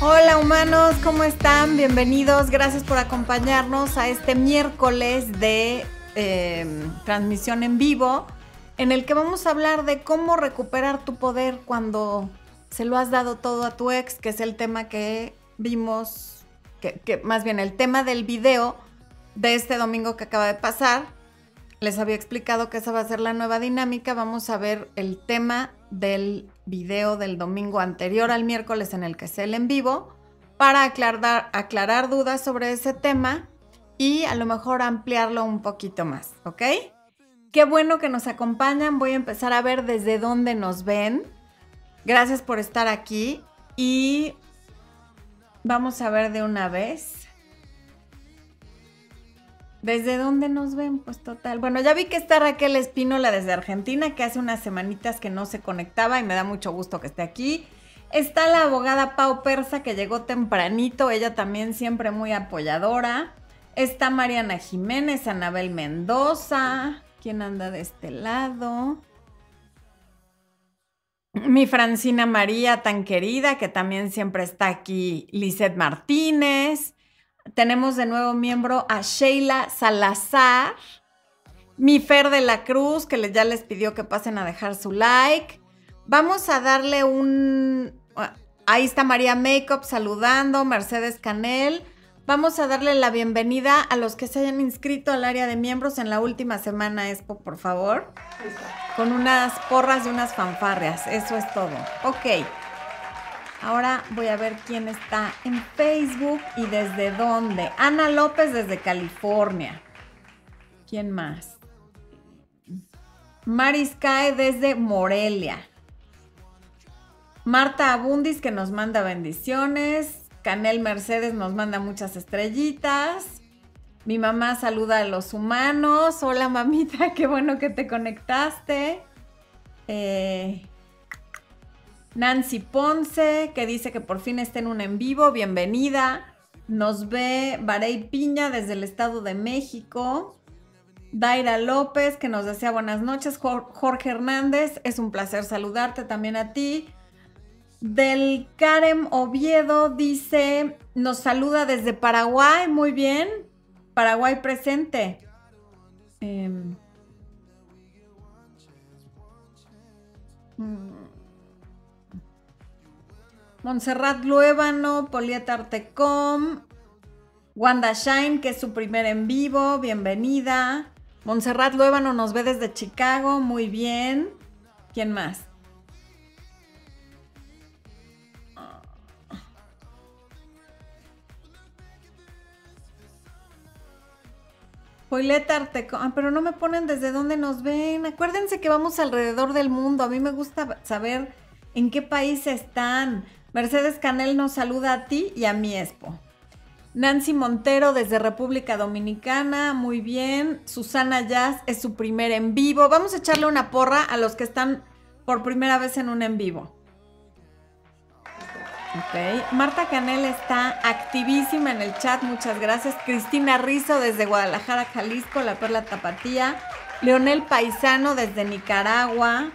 Hola humanos, ¿cómo están? Bienvenidos, gracias por acompañarnos a este miércoles de eh, transmisión en vivo en el que vamos a hablar de cómo recuperar tu poder cuando se lo has dado todo a tu ex, que es el tema que vimos, que, que más bien el tema del video de este domingo que acaba de pasar. Les había explicado que esa va a ser la nueva dinámica. Vamos a ver el tema del video del domingo anterior al miércoles en el que es el en vivo para aclarar, aclarar dudas sobre ese tema y a lo mejor ampliarlo un poquito más, ¿ok? Qué bueno que nos acompañan. Voy a empezar a ver desde dónde nos ven. Gracias por estar aquí y vamos a ver de una vez. ¿Desde dónde nos ven? Pues total. Bueno, ya vi que está Raquel Espínola desde Argentina, que hace unas semanitas que no se conectaba y me da mucho gusto que esté aquí. Está la abogada Pau Persa, que llegó tempranito, ella también siempre muy apoyadora. Está Mariana Jiménez, Anabel Mendoza. ¿Quién anda de este lado? Mi Francina María, tan querida, que también siempre está aquí. Lizeth Martínez tenemos de nuevo miembro a Sheila Salazar, mi Fer de la Cruz, que ya les pidió que pasen a dejar su like. Vamos a darle un... Ahí está María Makeup saludando, Mercedes Canel. Vamos a darle la bienvenida a los que se hayan inscrito al área de miembros en la última semana, Expo, por favor. Con unas porras y unas fanfarrias. Eso es todo. Ok. Ahora voy a ver quién está en Facebook y desde dónde. Ana López desde California. ¿Quién más? Maris Cae desde Morelia. Marta Abundis que nos manda bendiciones. Canel Mercedes nos manda muchas estrellitas. Mi mamá saluda a los humanos. Hola mamita, qué bueno que te conectaste. Eh, Nancy Ponce, que dice que por fin está en un en vivo, bienvenida. Nos ve Barey Piña desde el Estado de México. Daira López, que nos desea buenas noches. Jorge Hernández, es un placer saludarte también a ti. Del Karem Oviedo dice, nos saluda desde Paraguay, muy bien. Paraguay presente. Eh, Montserrat Luébano, Polieta Artecom, Wanda Shine, que es su primer en vivo, bienvenida. Montserrat Luébano nos ve desde Chicago, muy bien. ¿Quién más? Polieta Artecom, ah, pero no me ponen desde dónde nos ven. Acuérdense que vamos alrededor del mundo. A mí me gusta saber en qué país están. Mercedes Canel nos saluda a ti y a mi Expo. Nancy Montero desde República Dominicana, muy bien. Susana Jazz es su primer en vivo. Vamos a echarle una porra a los que están por primera vez en un en vivo. Ok. Marta Canel está activísima en el chat, muchas gracias. Cristina Rizo desde Guadalajara, Jalisco, La Perla Tapatía. Leonel Paisano desde Nicaragua.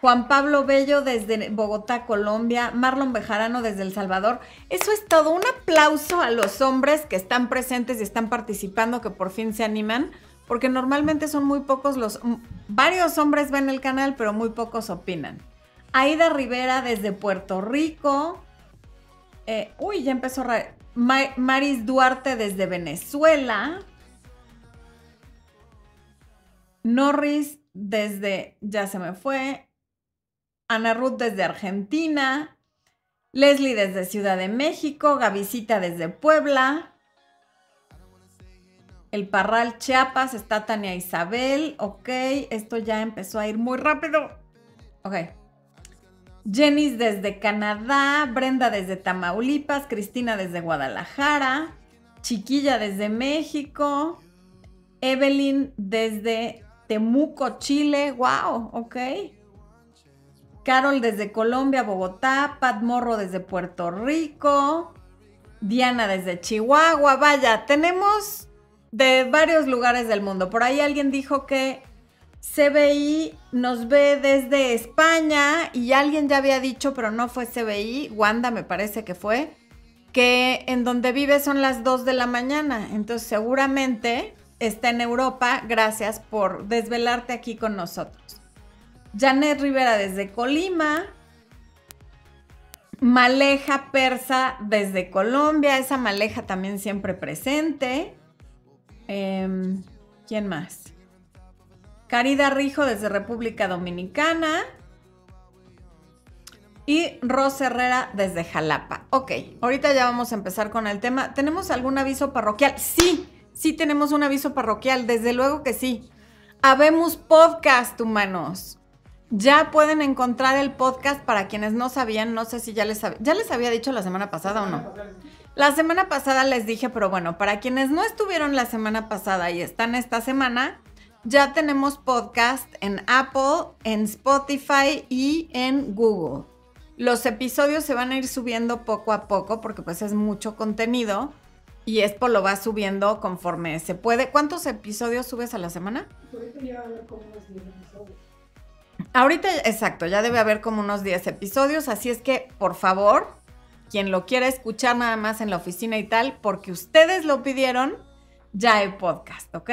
Juan Pablo Bello desde Bogotá, Colombia, Marlon Bejarano desde El Salvador. Eso es todo. Un aplauso a los hombres que están presentes y están participando, que por fin se animan, porque normalmente son muy pocos los... Varios hombres ven el canal, pero muy pocos opinan. Aida Rivera desde Puerto Rico. Eh, uy, ya empezó... Maris Duarte desde Venezuela. Norris desde... Ya se me fue. Ana Ruth desde Argentina, Leslie desde Ciudad de México, Gavisita desde Puebla, El Parral Chiapas, está Tania Isabel, ok, esto ya empezó a ir muy rápido, ok. Jenny desde Canadá, Brenda desde Tamaulipas, Cristina desde Guadalajara, Chiquilla desde México, Evelyn desde Temuco, Chile, wow, ok. Carol desde Colombia, Bogotá, Pat Morro desde Puerto Rico, Diana desde Chihuahua, vaya, tenemos de varios lugares del mundo. Por ahí alguien dijo que CBI nos ve desde España y alguien ya había dicho, pero no fue CBI, Wanda me parece que fue, que en donde vive son las 2 de la mañana. Entonces seguramente está en Europa. Gracias por desvelarte aquí con nosotros. Janet Rivera desde Colima. Maleja Persa desde Colombia. Esa Maleja también siempre presente. Em, ¿Quién más? Carida Rijo desde República Dominicana. Y Ros Herrera desde Jalapa. Ok, ahorita ya vamos a empezar con el tema. ¿Tenemos algún aviso parroquial? Sí, sí tenemos un aviso parroquial, desde luego que sí. Habemos podcast, humanos. Ya pueden encontrar el podcast para quienes no sabían, no sé si ya les, ya les había dicho la semana pasada o no. La semana pasada les dije, pero bueno, para quienes no estuvieron la semana pasada y están esta semana, ya tenemos podcast en Apple, en Spotify y en Google. Los episodios se van a ir subiendo poco a poco porque pues es mucho contenido y esto lo va subiendo conforme se puede. ¿Cuántos episodios subes a la semana? Ahorita ya como unos 10 episodios. Ahorita, exacto, ya debe haber como unos 10 episodios, así es que por favor, quien lo quiera escuchar nada más en la oficina y tal, porque ustedes lo pidieron, ya hay podcast, ¿ok?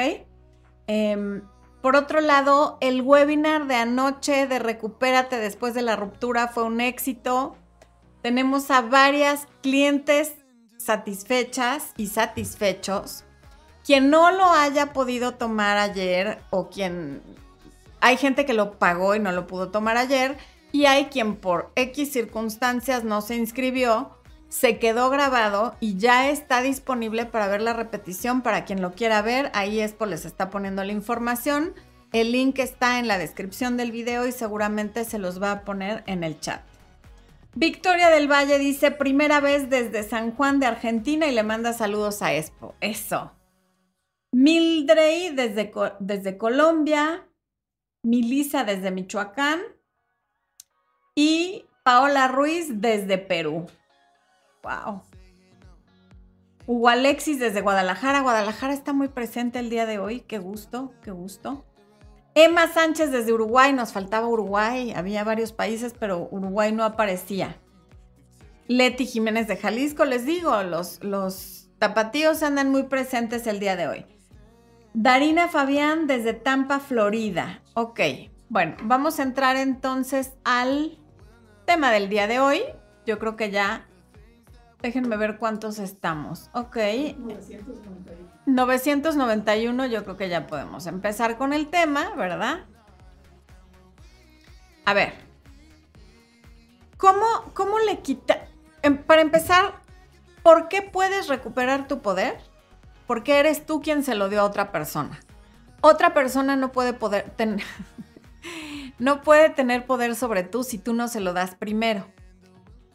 Eh, por otro lado, el webinar de anoche de Recupérate después de la ruptura fue un éxito. Tenemos a varias clientes satisfechas y satisfechos. Quien no lo haya podido tomar ayer o quien... Hay gente que lo pagó y no lo pudo tomar ayer y hay quien por X circunstancias no se inscribió, se quedó grabado y ya está disponible para ver la repetición para quien lo quiera ver. Ahí Expo les está poniendo la información. El link está en la descripción del video y seguramente se los va a poner en el chat. Victoria del Valle dice, primera vez desde San Juan de Argentina y le manda saludos a Expo. Eso. Mildrey desde, desde Colombia. Milisa desde Michoacán. Y Paola Ruiz desde Perú. Wow. Hugo Alexis desde Guadalajara. Guadalajara está muy presente el día de hoy. Qué gusto, qué gusto. Emma Sánchez desde Uruguay. Nos faltaba Uruguay. Había varios países, pero Uruguay no aparecía. Leti Jiménez de Jalisco. Les digo, los, los tapatíos andan muy presentes el día de hoy. Darina Fabián desde Tampa, Florida. Ok, bueno, vamos a entrar entonces al tema del día de hoy. Yo creo que ya Déjenme ver cuántos estamos. Ok. 991. 991, yo creo que ya podemos empezar con el tema, ¿verdad? A ver. ¿Cómo, cómo le quita? Em, para empezar, ¿por qué puedes recuperar tu poder? Porque eres tú quien se lo dio a otra persona. Otra persona no puede poder tener. no puede tener poder sobre tú si tú no se lo das primero.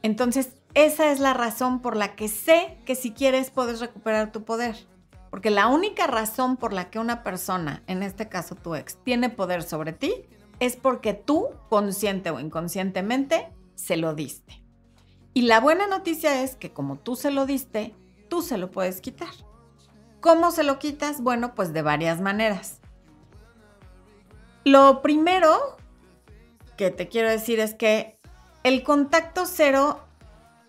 Entonces, esa es la razón por la que sé que si quieres puedes recuperar tu poder. Porque la única razón por la que una persona, en este caso tu ex, tiene poder sobre ti es porque tú, consciente o inconscientemente, se lo diste. Y la buena noticia es que como tú se lo diste, tú se lo puedes quitar. ¿Cómo se lo quitas? Bueno, pues de varias maneras. Lo primero que te quiero decir es que el contacto cero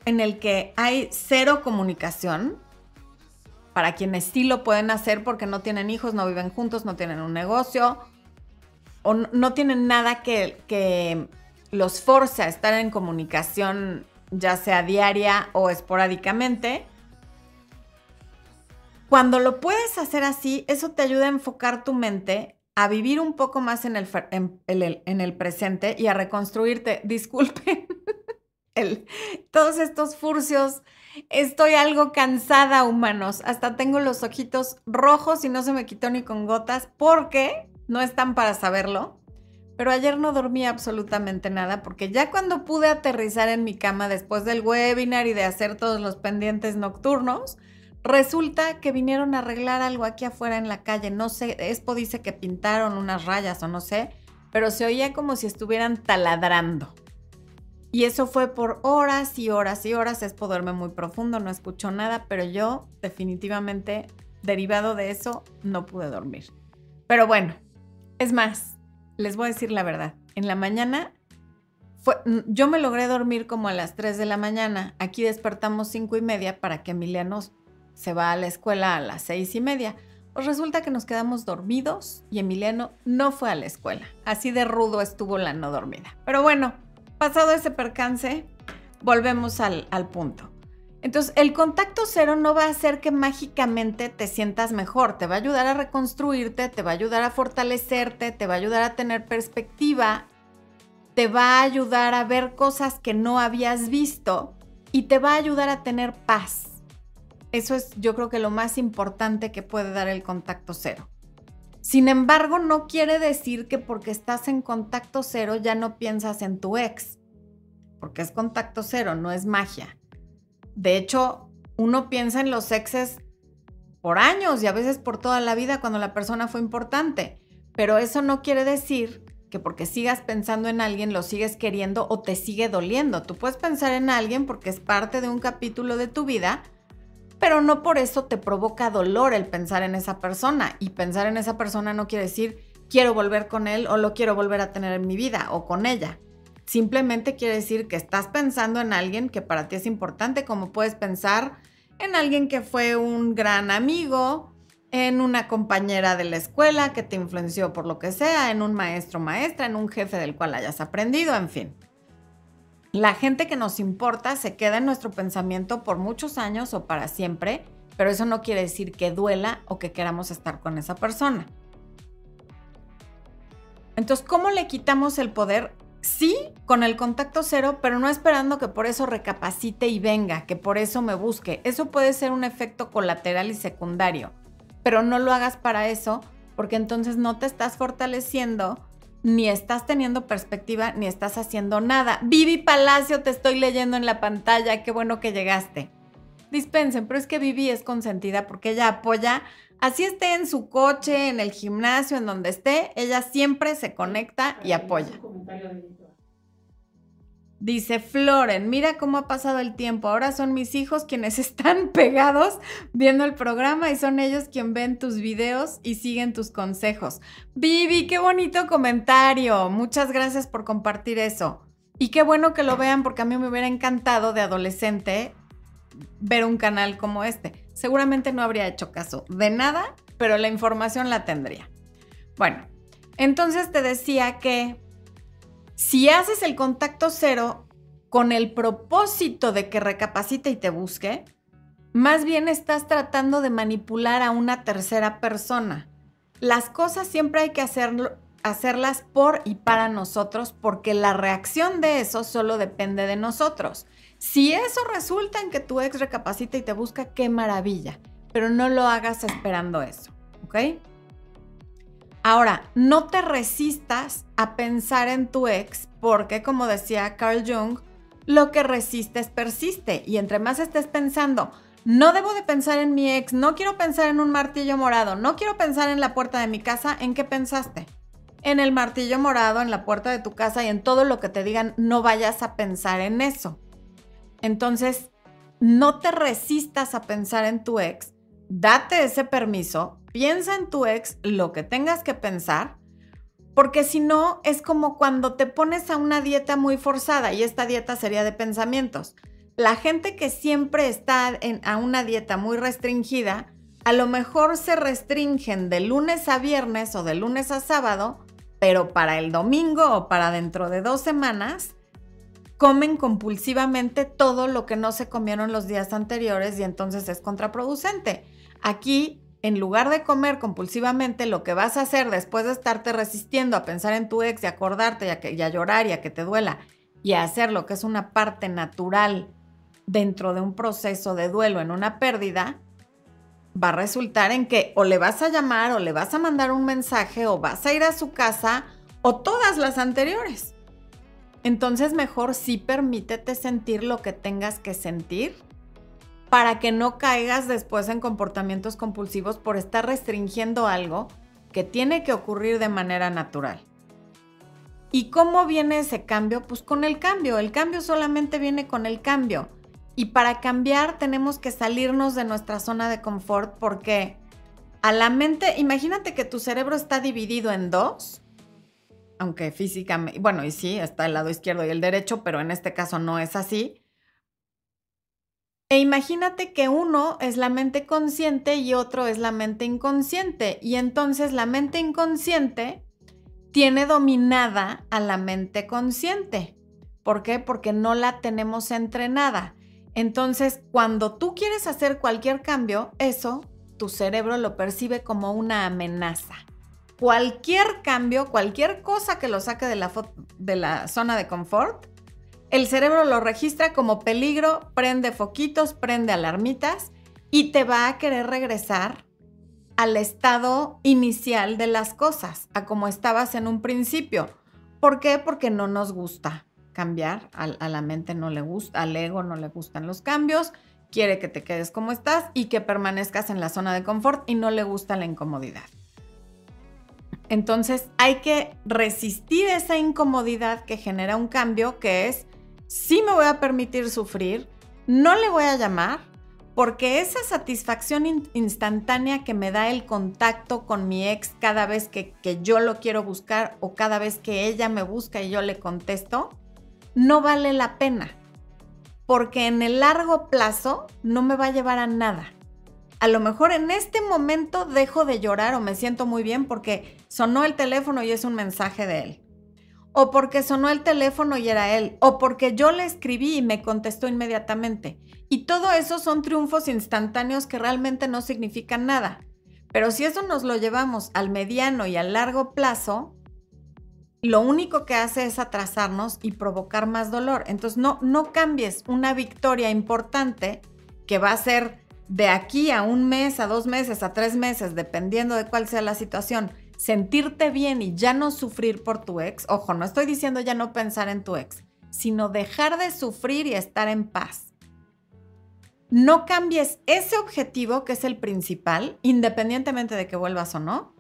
en el que hay cero comunicación, para quienes sí lo pueden hacer porque no tienen hijos, no viven juntos, no tienen un negocio o no tienen nada que, que los force a estar en comunicación, ya sea diaria o esporádicamente. Cuando lo puedes hacer así, eso te ayuda a enfocar tu mente, a vivir un poco más en el, en el presente y a reconstruirte. Disculpen todos estos furcios. Estoy algo cansada, humanos. Hasta tengo los ojitos rojos y no se me quitó ni con gotas porque no están para saberlo. Pero ayer no dormí absolutamente nada porque ya cuando pude aterrizar en mi cama después del webinar y de hacer todos los pendientes nocturnos, resulta que vinieron a arreglar algo aquí afuera en la calle. No sé, Expo dice que pintaron unas rayas o no sé, pero se oía como si estuvieran taladrando. Y eso fue por horas y horas y horas. Es poderme muy profundo, no escucho nada, pero yo definitivamente, derivado de eso, no pude dormir. Pero bueno, es más, les voy a decir la verdad. En la mañana yo me logré dormir como a las 3 de la mañana. Aquí despertamos 5 y media para que Emiliano se va a la escuela a las 6 y media. Pues resulta que nos quedamos dormidos y Emiliano no fue a la escuela. Así de rudo estuvo la no dormida. Pero bueno, pasado ese percance, volvemos al, al punto. Entonces, el contacto cero no va a hacer que mágicamente te sientas mejor, te va a ayudar a reconstruirte, te va a ayudar a fortalecerte, te va a ayudar a tener perspectiva, te va a ayudar a ver cosas que no habías visto y te va a ayudar a tener paz. Eso es yo creo que lo más importante que puede dar el contacto cero. Sin embargo, no quiere decir que porque estás en contacto cero ya no piensas en tu ex, porque es contacto cero, no es magia. De hecho, uno piensa en los exes por años y a veces por toda la vida cuando la persona fue importante, pero eso no quiere decir que porque sigas pensando en alguien lo sigues queriendo o te sigue doliendo. Tú puedes pensar en alguien porque es parte de un capítulo de tu vida, pero no por eso te provoca dolor el pensar en esa persona. Y pensar en esa persona no quiere decir quiero volver con él o lo quiero volver a tener en mi vida o con ella. Simplemente quiere decir que estás pensando en alguien que para ti es importante, como puedes pensar en alguien que fue un gran amigo, en una compañera de la escuela que te influenció por lo que sea, en un maestro maestra, en un jefe del cual hayas aprendido, en fin. La gente que nos importa se queda en nuestro pensamiento por muchos años o para siempre, pero eso no quiere decir que duela o que queramos estar con esa persona. Entonces, ¿cómo le quitamos el poder? Sí, con el contacto cero, pero no esperando que por eso recapacite y venga, que por eso me busque. Eso puede ser un efecto colateral y secundario, pero no lo hagas para eso, porque entonces no te estás fortaleciendo ni estás teniendo perspectiva, ni estás haciendo nada. Vivi Palacio, te estoy leyendo en la pantalla, qué bueno que llegaste. Dispensen, pero es que Vivi es consentida porque ella apoya, así esté en su coche, en el gimnasio, en donde esté, ella siempre se conecta y apoya. Dice Floren, mira cómo ha pasado el tiempo. Ahora son mis hijos quienes están pegados viendo el programa y son ellos quienes ven tus videos y siguen tus consejos. Vivi, qué bonito comentario. Muchas gracias por compartir eso. Y qué bueno que lo vean porque a mí me hubiera encantado de adolescente ver un canal como este. Seguramente no habría hecho caso de nada, pero la información la tendría. Bueno, entonces te decía que si haces el contacto cero con el propósito de que recapacite y te busque, más bien estás tratando de manipular a una tercera persona. Las cosas siempre hay que hacerlas por y para nosotros porque la reacción de eso solo depende de nosotros. Si eso resulta en que tu ex recapacita y te busca, qué maravilla, pero no lo hagas esperando eso, ¿ok? Ahora, no te resistas a pensar en tu ex porque, como decía Carl Jung, lo que resistes persiste y entre más estés pensando, no debo de pensar en mi ex, no quiero pensar en un martillo morado, no quiero pensar en la puerta de mi casa, ¿en qué pensaste? En el martillo morado, en la puerta de tu casa y en todo lo que te digan, no vayas a pensar en eso. Entonces, no te resistas a pensar en tu ex, date ese permiso, piensa en tu ex lo que tengas que pensar, porque si no es como cuando te pones a una dieta muy forzada y esta dieta sería de pensamientos. La gente que siempre está en, a una dieta muy restringida, a lo mejor se restringen de lunes a viernes o de lunes a sábado, pero para el domingo o para dentro de dos semanas, comen compulsivamente todo lo que no se comieron los días anteriores y entonces es contraproducente. Aquí en lugar de comer compulsivamente, lo que vas a hacer después de estarte resistiendo a pensar en tu ex y acordarte y a, que, y llorar y a que te duela y a hacer lo que es una parte natural dentro de un proceso de duelo en una pérdida, va a resultar en que o le vas a llamar o le vas a mandar un mensaje o vas a ir a su casa o todas las anteriores. Entonces mejor sí permítete sentir lo que tengas que sentir para que no caigas después en comportamientos compulsivos por estar restringiendo algo que tiene que ocurrir de manera natural. ¿Y cómo viene ese cambio? Pues con el cambio. El cambio solamente viene con el cambio. Y para cambiar tenemos que salirnos de nuestra zona de confort porque a la mente, imagínate que tu cerebro está dividido en dos. aunque físicamente, bueno, y sí, está el lado izquierdo y el derecho, pero en este caso no es así. E imagínate que uno es la mente consciente y otro es la mente inconsciente. Y entonces la mente inconsciente tiene dominada a la mente consciente. ¿Por qué? Porque no la tenemos entrenada. Entonces, cuando tú quieres hacer cualquier cambio, eso tu cerebro lo percibe como una amenaza. Cualquier cambio, cualquier cosa que lo saque de la, de la zona de confort, el cerebro lo registra como peligro, prende foquitos, prende alarmitas y te va a querer regresar al estado inicial de las cosas, a como estabas en un principio. ¿Por qué? Porque no nos gusta cambiar, a, la mente no le gusta, al ego no le gustan los cambios, quiere que te quedes como estás y que permanezcas en la zona de confort y no le gusta la incomodidad. Entonces hay que resistir esa incomodidad que genera un cambio que es sí me voy a permitir sufrir, no le voy a llamar, porque esa satisfacción instantánea que me da el contacto con mi ex cada vez que, que, yo lo quiero buscar o cada vez que ella me busca y yo le contesto, no vale la pena, porque en el largo plazo no me va a llevar a nada. A lo mejor en este momento dejo de llorar o me siento muy bien porque sonó el teléfono y es un mensaje de él o porque sonó el teléfono y era él, o porque yo le escribí y me contestó inmediatamente. Y todo eso son triunfos instantáneos que realmente no significan nada. Pero si eso nos lo llevamos al mediano y al largo plazo, lo único que hace es atrasarnos y provocar más dolor. Entonces no, no cambies una victoria importante que va a ser de aquí a un mes, a dos meses, a tres meses, dependiendo de cuál sea la situación, sentirte bien y ya no sufrir por tu ex, ojo, no estoy diciendo ya no pensar en tu ex, sino dejar de sufrir y estar en paz. No cambies ese objetivo, que es el principal, independientemente de que vuelvas o no,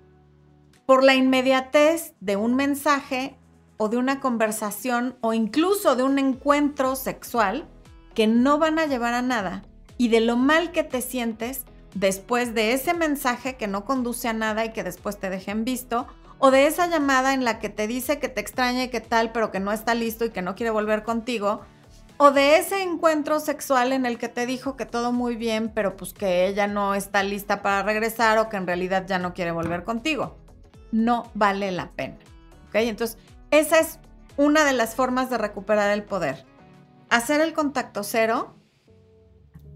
por la inmediatez de un mensaje o de una conversación o incluso de un encuentro sexual que no van a llevar a nada y de lo mal que te sientes después de ese mensaje que no conduce a nada y que después te dejen visto, o de esa llamada en la que te dice que te extraña y que tal, pero que no está listo y que no quiere volver contigo, o de ese encuentro sexual en el que te dijo que todo muy bien, pero pues que ella no está lista para regresar o que en realidad ya no quiere volver contigo. No vale la pena. Entonces, esa es una de las formas de recuperar el poder. Hacer el contacto cero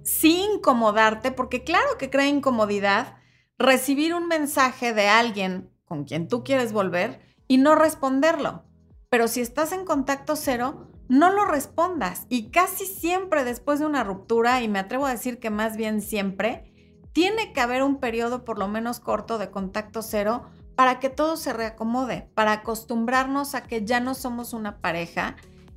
sin incomodarte, porque claro que crea incomodidad recibir un mensaje de alguien con quien tú quieres volver y no responderlo. Pero si estás en contacto cero, no lo respondas. Y casi siempre después de una ruptura, y me atrevo a decir que más bien siempre, tiene que haber un periodo por lo menos corto de contacto cero para que todo se reacomode, para acostumbrarnos a que ya no somos una pareja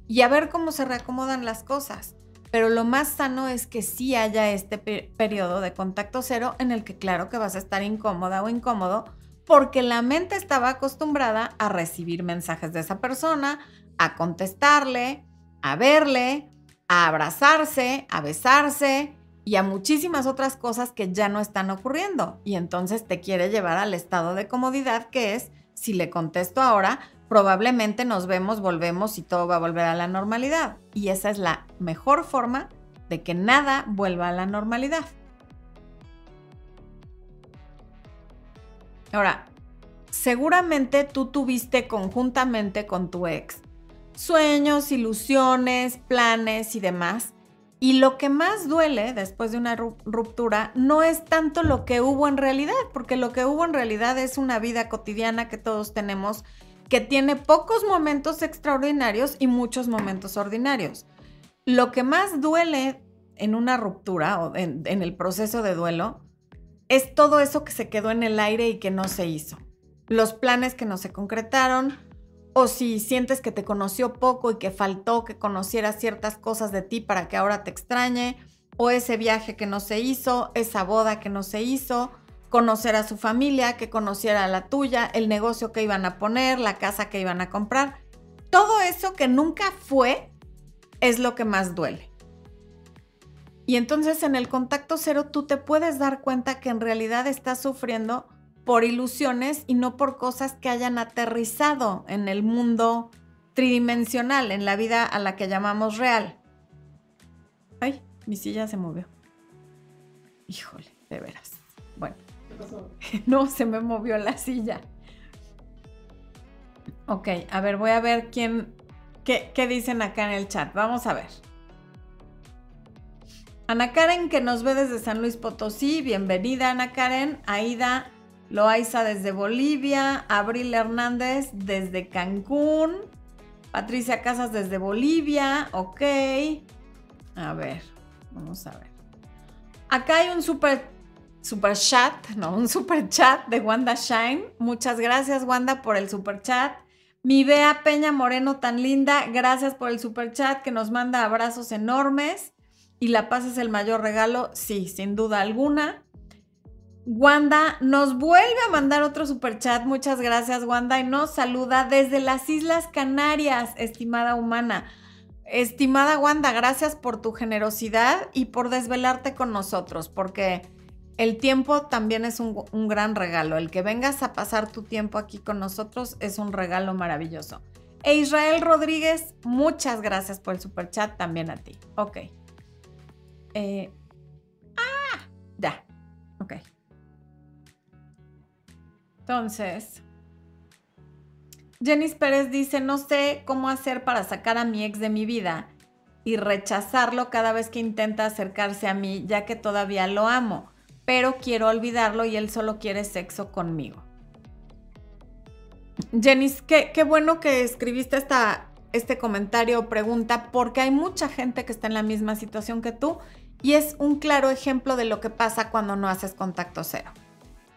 y a ver cómo se reacomodan las cosas pero lo más sano es que sí haya este periodo de contacto cero en el que claro que vas a estar incómoda o incómodo porque la mente estaba acostumbrada a recibir mensajes de esa persona, a contestarle, a verle, a abrazarse, a besarse y a muchísimas otras cosas que ya no están ocurriendo. Y entonces te quiere llevar al estado de comodidad que es, si le contesto ahora, probablemente nos vemos, volvemos y todo va a volver a la normalidad. Y esa es la mejor forma de que nada vuelva a la normalidad. Ahora, seguramente tú tuviste conjuntamente con tu ex sueños, ilusiones, planes y demás. Y lo que más duele después de una ruptura no es tanto lo que hubo en realidad, porque lo que hubo en realidad es una vida cotidiana que todos tenemos que tiene pocos momentos extraordinarios y muchos momentos ordinarios. Lo que más duele en una ruptura o en, el proceso de duelo es todo eso que se quedó en el aire y que no se hizo. Los planes que no se concretaron, o si sientes que te conoció poco y que faltó que conociera ciertas cosas de ti para que ahora te extrañe, o ese viaje que no se hizo, esa boda que no se hizo, conocer a su familia, que conociera a la tuya, el negocio que iban a poner, la casa que iban a comprar. Todo eso que nunca fue es lo que más duele. Y entonces en el contacto cero tú te puedes dar cuenta que en realidad estás sufriendo por ilusiones y no por cosas que hayan aterrizado en el mundo tridimensional, en la vida a la que llamamos real. Ay, mi silla se movió. Híjole, de veras. No, se me movió la silla. Ok, a ver, voy a ver quién, qué, qué dicen acá en el chat. Vamos a ver. Ana Karen, que nos ve desde San Luis Potosí. Bienvenida, Ana Karen. Aida Loaiza desde Bolivia. Abril Hernández desde Cancún. Patricia Casas desde Bolivia. Ok. A ver, vamos a ver. Acá hay un super, super chat, no, un super chat de Wanda Shine. Muchas gracias, Wanda, por el super chat. Mi Bea Peña Moreno tan linda, gracias por el super chat que nos manda abrazos enormes. Y la paz es el mayor regalo, sí, sin duda alguna. Wanda nos vuelve a mandar otro super chat. Muchas gracias, Wanda, y nos saluda desde las Islas Canarias, estimada humana. Estimada Wanda, gracias por tu generosidad y por desvelarte con nosotros, porque el tiempo también es un, gran regalo. El que vengas a pasar tu tiempo aquí con nosotros es un regalo maravilloso. E Israel Rodríguez, muchas gracias por el super chat también a ti. Ok. Eh, ah, ya. Ok. Entonces, Jenis Pérez dice, no sé cómo hacer para sacar a mi ex de mi vida y rechazarlo cada vez que intenta acercarse a mí, ya que todavía lo amo pero quiero olvidarlo y él solo quiere sexo conmigo. Qué, qué bueno que escribiste esta, este comentario o pregunta, porque hay mucha gente que está en la misma situación que tú y es un claro ejemplo de lo que pasa cuando no haces contacto cero.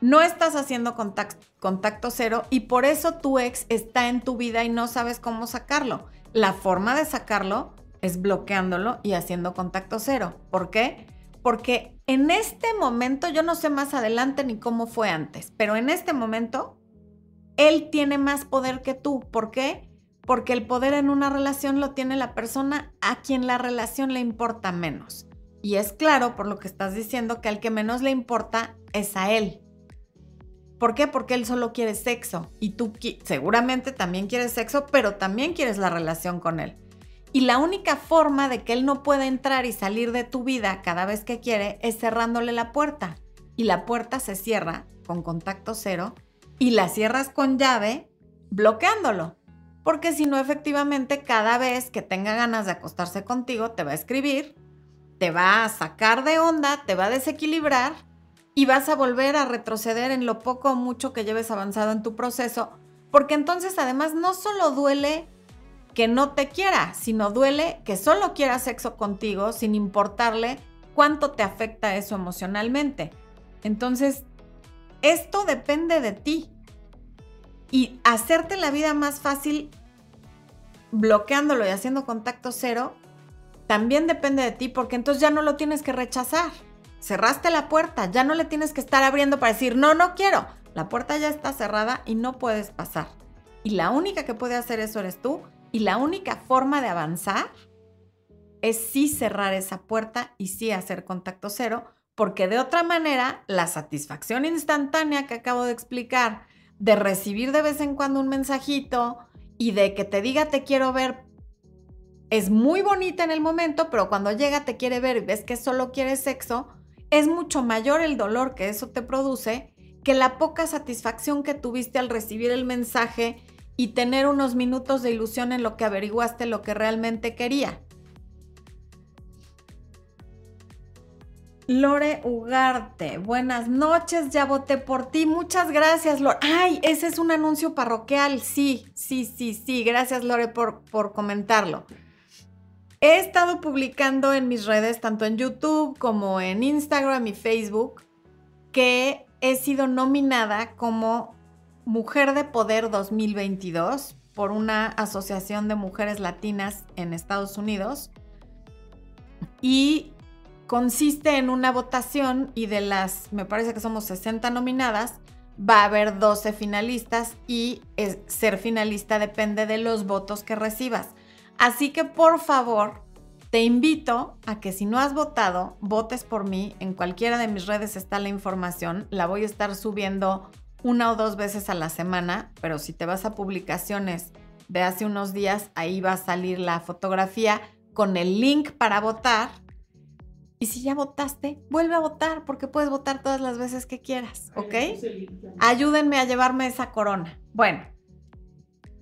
No estás haciendo contacto, contacto cero y por eso tu ex está en tu vida y no sabes cómo sacarlo. La forma de sacarlo es bloqueándolo y haciendo contacto cero. ¿Por qué? Porque en este momento, yo no sé más adelante ni cómo fue antes, pero en este momento, él tiene más poder que tú. ¿Por qué? Porque el poder en una relación lo tiene la persona a quien la relación le importa menos. Y es claro, por lo que estás diciendo, que al que menos le importa es a él. ¿Por qué? Porque él solo quiere sexo y tú seguramente también quieres sexo, pero también quieres la relación con él. Y la única forma de que él no pueda entrar y salir de tu vida cada vez que quiere es cerrándole la puerta. Y la puerta se cierra con contacto cero y la cierras con llave bloqueándolo. Porque si no, efectivamente, cada vez que tenga ganas de acostarse contigo, te va a escribir, te va a sacar de onda, te va a desequilibrar y vas a volver a retroceder en lo poco o mucho que lleves avanzado en tu proceso. Porque entonces además no solo duele que no te quiera, sino duele que solo quiera sexo contigo sin importarle cuánto te afecta eso emocionalmente. Entonces, esto depende de ti. Y hacerte la vida más fácil bloqueándolo y haciendo contacto cero, también depende de ti, porque entonces ya no lo tienes que rechazar. Cerraste la puerta, ya no le tienes que estar abriendo para decir, no, no quiero. La puerta ya está cerrada y no puedes pasar. Y la única que puede hacer eso eres tú y la única forma de avanzar es sí cerrar esa puerta y sí hacer contacto cero, porque de otra manera la satisfacción instantánea que acabo de explicar, de recibir de vez en cuando un mensajito y de que te diga te quiero ver, es muy bonita en el momento, pero cuando llega te quiere ver y ves que solo quiere sexo, es mucho mayor el dolor que eso te produce que la poca satisfacción que tuviste al recibir el mensaje y tener unos minutos de ilusión en lo que averiguaste lo que realmente quería. Lore Ugarte, buenas noches, ya voté por ti. Muchas gracias, Lore. Ay, ese es un anuncio parroquial. Sí, sí, sí, sí. Gracias, Lore, por, por comentarlo. He estado publicando en mis redes, tanto en YouTube como en Instagram y Facebook, que he sido nominada como Mujer de Poder 2022 por una asociación de mujeres latinas en Estados Unidos y consiste en una votación y de las, me parece que somos 60 nominadas, va a haber 12 finalistas y ser finalista depende de los votos que recibas. Así que por favor, te invito a que si no has votado, votes por mí. En cualquiera de mis redes está la información. La voy a estar subiendo una o dos veces a la semana, pero si te vas a publicaciones de hace unos días, ahí va a salir la fotografía con el link para votar. Y si ya votaste, vuelve a votar porque puedes votar todas las veces que quieras, ¿ok? Ayúdenme a llevarme esa corona. Bueno,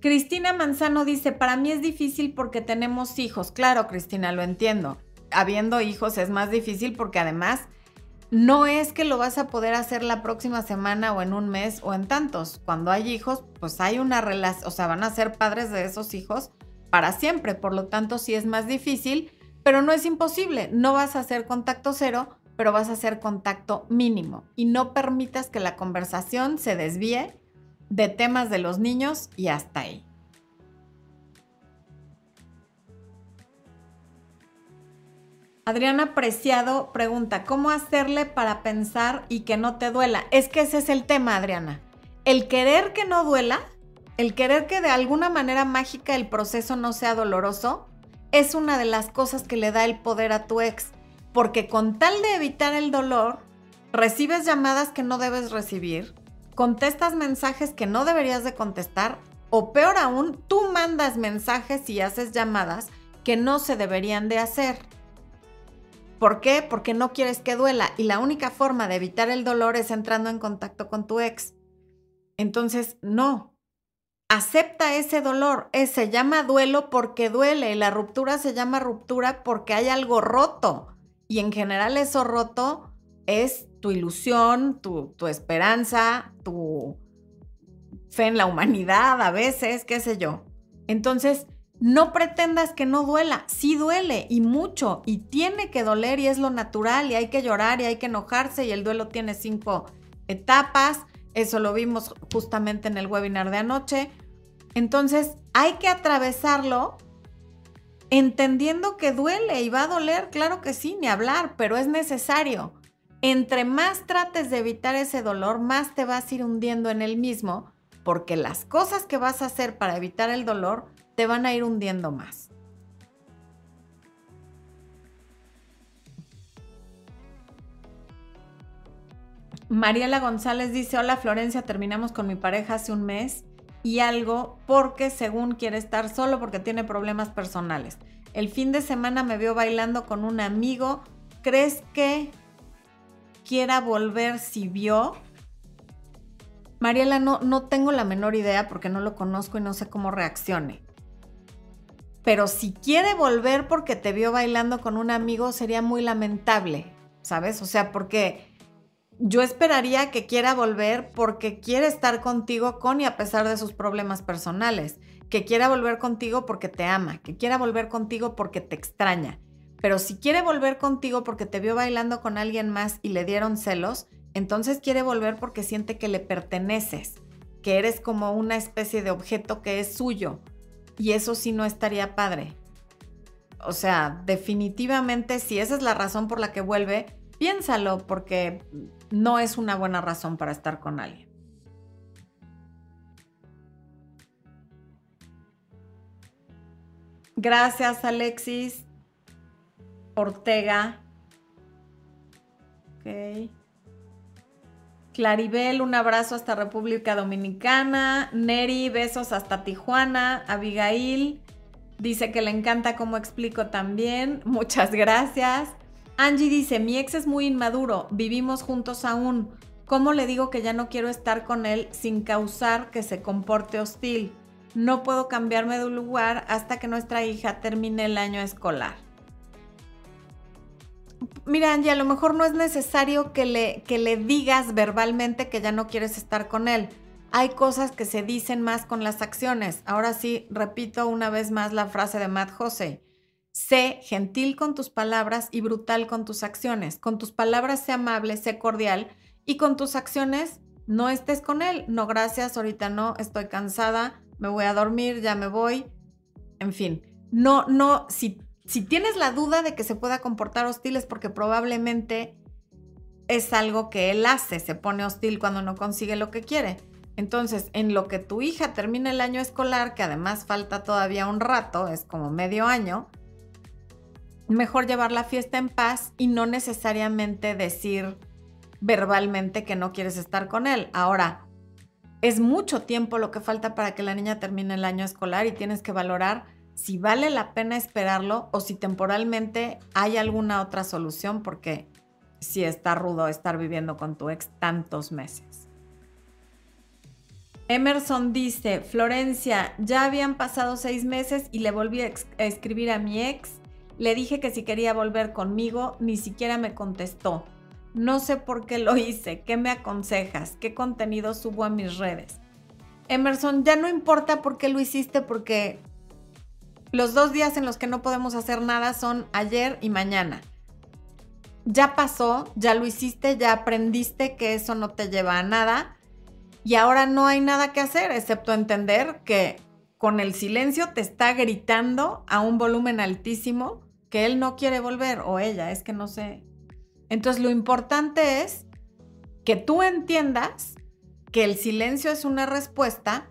Cristina Manzano dice, para mí es difícil porque tenemos hijos. Claro, Cristina, lo entiendo. Habiendo hijos es más difícil porque además no es que lo vas a poder hacer la próxima semana o en un mes o en tantos. Cuando hay hijos, pues hay una relación, o sea, van a ser padres de esos hijos para siempre. Por lo tanto, sí es más difícil, pero no es imposible. No vas a hacer contacto cero, pero vas a hacer contacto mínimo. Y no permitas que la conversación se desvíe de temas de los niños y hasta ahí. Adriana Preciado pregunta, ¿cómo hacerle para pensar y que no te duela? Es que ese es el tema, Adriana. El querer que no duela, el querer que de alguna manera mágica el proceso no sea doloroso, es una de las cosas que le da el poder a tu ex. Porque con tal de evitar el dolor, recibes llamadas que no debes recibir, contestas mensajes que no deberías de contestar, o peor aún, tú mandas mensajes y haces llamadas que no se deberían de hacer. ¿Por qué? Porque no quieres que duela y la única forma de evitar el dolor es entrando en contacto con tu ex. Entonces, no. Acepta ese dolor. se llama duelo porque duele la ruptura se llama ruptura porque hay algo roto. Y en general eso roto es tu ilusión, tu esperanza, tu fe en la humanidad a veces, qué sé yo. Entonces, no pretendas que no duela, sí duele y mucho y tiene que doler y es lo natural y hay que llorar y hay que enojarse y el duelo tiene cinco etapas, eso lo vimos justamente en el webinar de anoche. Entonces hay que atravesarlo entendiendo que duele y va a doler, claro que sí, ni hablar, pero es necesario. Entre más trates de evitar ese dolor, más te vas a ir hundiendo en el mismo, porque las cosas que vas a hacer para evitar el dolor te van a ir hundiendo más. Mariela González dice, hola Florencia, terminamos con mi pareja hace un mes y algo porque según quiere estar solo porque tiene problemas personales. El fin de semana me vio bailando con un amigo. ¿Crees que quiera volver si vio? Mariela, no, no tengo la menor idea porque no lo conozco y no sé cómo reaccione. Pero si quiere volver porque te vio bailando con un amigo, sería muy lamentable, ¿sabes? O sea, porque yo esperaría que quiera volver porque quiere estar contigo con y a pesar de sus problemas personales. Que quiera volver contigo porque te ama, que quiera volver contigo porque te extraña. Pero si quiere volver contigo porque te vio bailando con alguien más y le dieron celos, entonces quiere volver porque siente que le perteneces, que eres como una especie de objeto que es suyo y eso sí no estaría padre. O sea, definitivamente si esa es la razón por la que vuelve, piénsalo porque no es una buena razón para estar con alguien. Gracias Alexis Ortega. Ok. Claribel, un abrazo hasta República Dominicana. Neri, besos hasta Tijuana. Abigail dice que le encanta cómo explico también. Muchas gracias. Angie dice, mi ex es muy inmaduro, vivimos juntos aún. ¿Cómo le digo que ya no quiero estar con él sin causar que se comporte hostil? No puedo cambiarme de lugar hasta que nuestra hija termine el año escolar mira Angie, a lo mejor no es necesario que le, que le digas verbalmente que ya no quieres estar con él. Hay cosas que se dicen más con las acciones. Ahora sí, repito una vez más la frase de Matt Jose. Sé gentil con tus palabras y brutal con tus acciones. Con tus palabras sé amable, sé cordial y con tus acciones no estés con él. No, gracias, ahorita no, estoy cansada, me voy a dormir, ya me voy. En fin, no, no, si si tienes la duda de que se pueda comportar hostil es porque probablemente es algo que él hace, se pone hostil cuando no consigue lo que quiere. Entonces, en lo que tu hija termine el año escolar, que además falta todavía un rato, es como medio año, mejor llevar la fiesta en paz y no necesariamente decir verbalmente que no quieres estar con él. Ahora, es mucho tiempo lo que falta para que la niña termine el año escolar y tienes que valorar si vale la pena esperarlo o si temporalmente hay alguna otra solución porque si está rudo estar viviendo con tu ex tantos meses. Emerson dice, Florencia, ya habían pasado seis meses y le volví a, escribir a mi ex. Le dije que si quería volver conmigo, ni siquiera me contestó. No sé por qué lo hice. ¿Qué me aconsejas? ¿Qué contenido subo a mis redes? Emerson, ya no importa por qué lo hiciste porque los dos días en los que no podemos hacer nada son ayer y mañana. Ya pasó, ya lo hiciste, ya aprendiste que eso no te lleva a nada y ahora no hay nada que hacer excepto entender que con el silencio te está gritando a un volumen altísimo que él no quiere volver o ella, es que no sé entonces lo importante es que tú entiendas que el silencio es una respuesta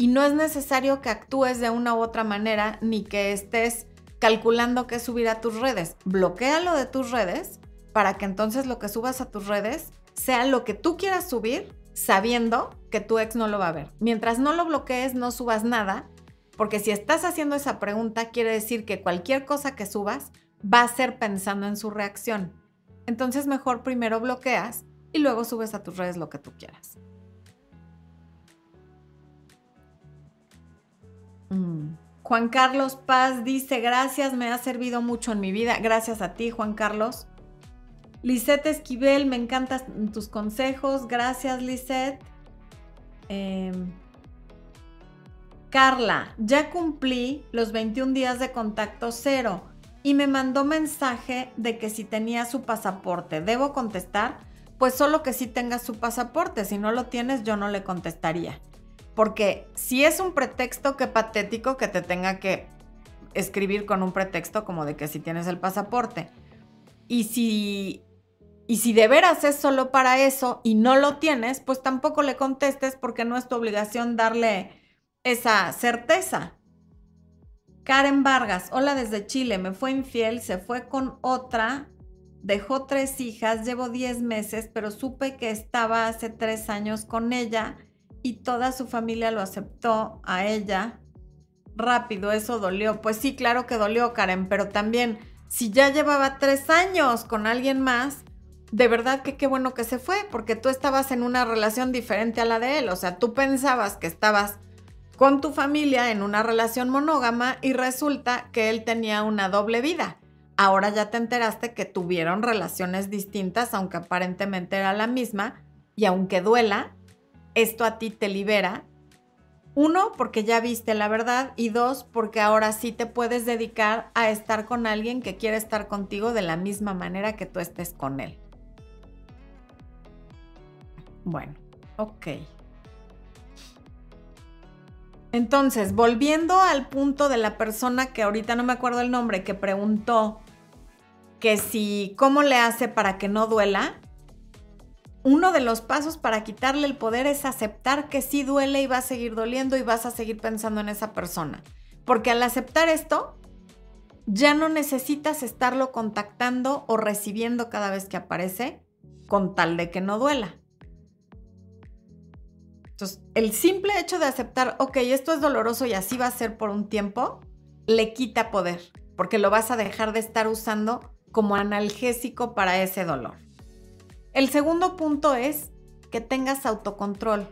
y no es necesario que actúes de una u otra manera ni que estés calculando qué subir a tus redes. Bloquéalo de tus redes para que entonces lo que subas a tus redes sea lo que tú quieras subir sabiendo que tu ex no lo va a ver. Mientras no lo bloquees, no subas nada, porque si estás haciendo esa pregunta, quiere decir que cualquier cosa que subas va a ser pensando en su reacción. Entonces mejor primero bloqueas y luego subes a tus redes lo que tú quieras. Mm. Juan Carlos Paz dice, gracias, me ha servido mucho en mi vida. Gracias a ti, Juan Carlos. Lisette Esquivel, me encantan tus consejos. Gracias, Lisette. Em, Carla, ya cumplí los 21 días de contacto cero y me mandó mensaje de que si tenía su pasaporte. ¿Debo contestar? Pues solo que si tengas su pasaporte. Si no lo tienes, yo no le contestaría. Porque si es un pretexto, qué patético que te tenga que escribir con un pretexto como de que si tienes el pasaporte. Y si, y si de veras es solo para eso y no lo tienes, pues tampoco le contestes porque no es tu obligación darle esa certeza. Karen Vargas, hola desde Chile, me fue infiel, se fue con otra, dejó tres hijas, llevo diez meses, pero supe que estaba hace tres años con ella y toda su familia lo aceptó a ella. Rápido, eso dolió. Pues sí, claro que dolió, Karen, pero también si ya llevaba tres años con alguien más, de verdad que qué bueno que se fue, porque tú estabas en una relación diferente a la de él. O sea, tú pensabas que estabas con tu familia en una relación monógama y resulta que él tenía una doble vida. Ahora ya te enteraste que tuvieron relaciones distintas, aunque aparentemente era la misma, y aunque duela, esto a ti te libera. Uno, porque ya viste la verdad y dos, porque ahora sí te puedes dedicar a estar con alguien que quiere estar contigo de la misma manera que tú estés con él. Bueno, ok. Entonces, volviendo al punto de la persona que ahorita no me acuerdo el nombre, que preguntó que si, ¿cómo le hace para que no duela? Uno de los pasos para quitarle el poder es aceptar que sí duele y va a seguir doliendo y vas a seguir pensando en esa persona. Porque al aceptar esto, ya no necesitas estarlo contactando o recibiendo cada vez que aparece con tal de que no duela. Entonces, el simple hecho de aceptar, ok, esto es doloroso y así va a ser por un tiempo, le quita poder, porque lo vas a dejar de estar usando como analgésico para ese dolor. El segundo punto es que tengas autocontrol.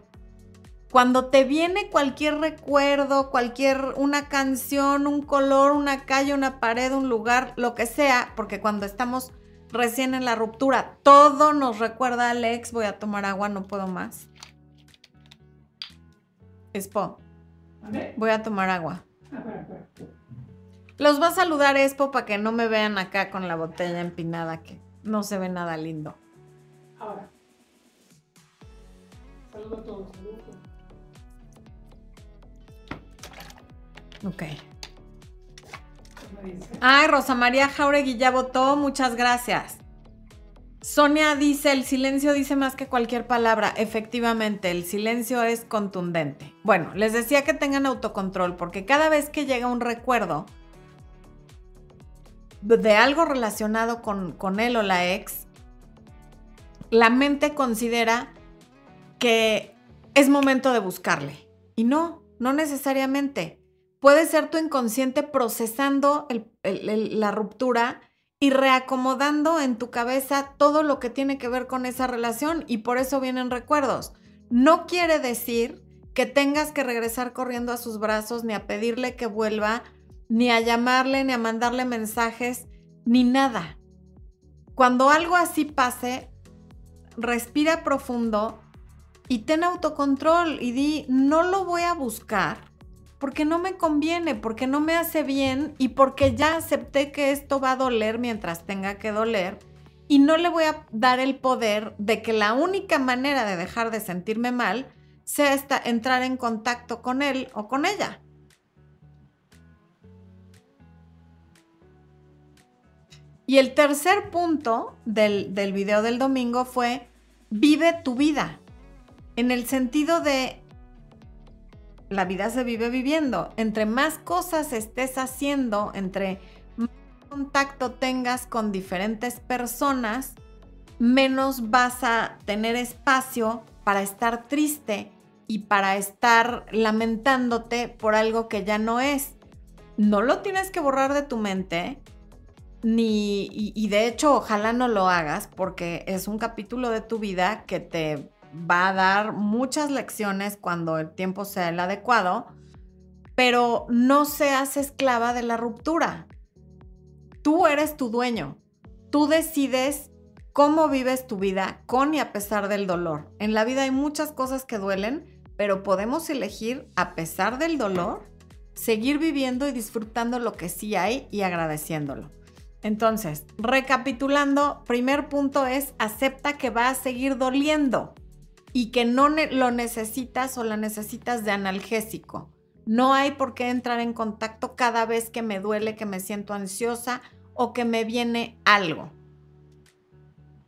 Cuando te viene cualquier recuerdo, cualquier una canción, un color, una calle, una pared, un lugar, lo que sea, porque cuando estamos recién en la ruptura, todo nos recuerda al ex, voy a tomar agua, no puedo más. Expo. Voy a tomar agua. Los va a saludar Expo para que no me vean acá con la botella empinada, que no se ve nada lindo. Ahora. Saludo a todos. Ok. Ay, Rosa María Jauregui ya votó. Muchas gracias. Sonia dice, el silencio dice más que cualquier palabra. Efectivamente, el silencio es contundente. Bueno, les decía que tengan autocontrol porque cada vez que llega un recuerdo de algo relacionado con, con él o la ex, la mente considera que es momento de buscarle. Y no, no necesariamente. Puede ser tu inconsciente procesando la ruptura y reacomodando en tu cabeza todo lo que tiene que ver con esa relación y por eso vienen recuerdos. No quiere decir que tengas que regresar corriendo a sus brazos ni a pedirle que vuelva, ni a llamarle, ni a mandarle mensajes, ni nada. Cuando algo así pase, respira profundo y ten autocontrol y di, no lo voy a buscar porque no me conviene, porque no me hace bien y porque ya acepté que esto va a doler mientras tenga que doler y no le voy a dar el poder de que la única manera de dejar de sentirme mal sea esta, entrar en contacto con él o con ella. Y el tercer punto del, del video del domingo fue, vive tu vida, en el sentido de la vida se vive viviendo. Entre más cosas estés haciendo, entre más contacto tengas con diferentes personas, menos vas a tener espacio para estar triste y para estar lamentándote por algo que ya no es. No lo tienes que borrar de tu mente, ni, y, y de hecho ojalá no lo hagas porque es un capítulo de tu vida que te va a dar muchas lecciones cuando el tiempo sea el adecuado, pero no seas esclava de la ruptura. Tú eres tu dueño. Tú decides cómo vives tu vida con y a pesar del dolor. En la vida hay muchas cosas que duelen, pero podemos elegir, a pesar del dolor, seguir viviendo y disfrutando lo que sí hay y agradeciéndolo. Entonces, recapitulando, primer punto es acepta que va a seguir doliendo y que no lo necesitas o la necesitas de analgésico. No hay por qué entrar en contacto cada vez que me duele, que me siento ansiosa o que me viene algo.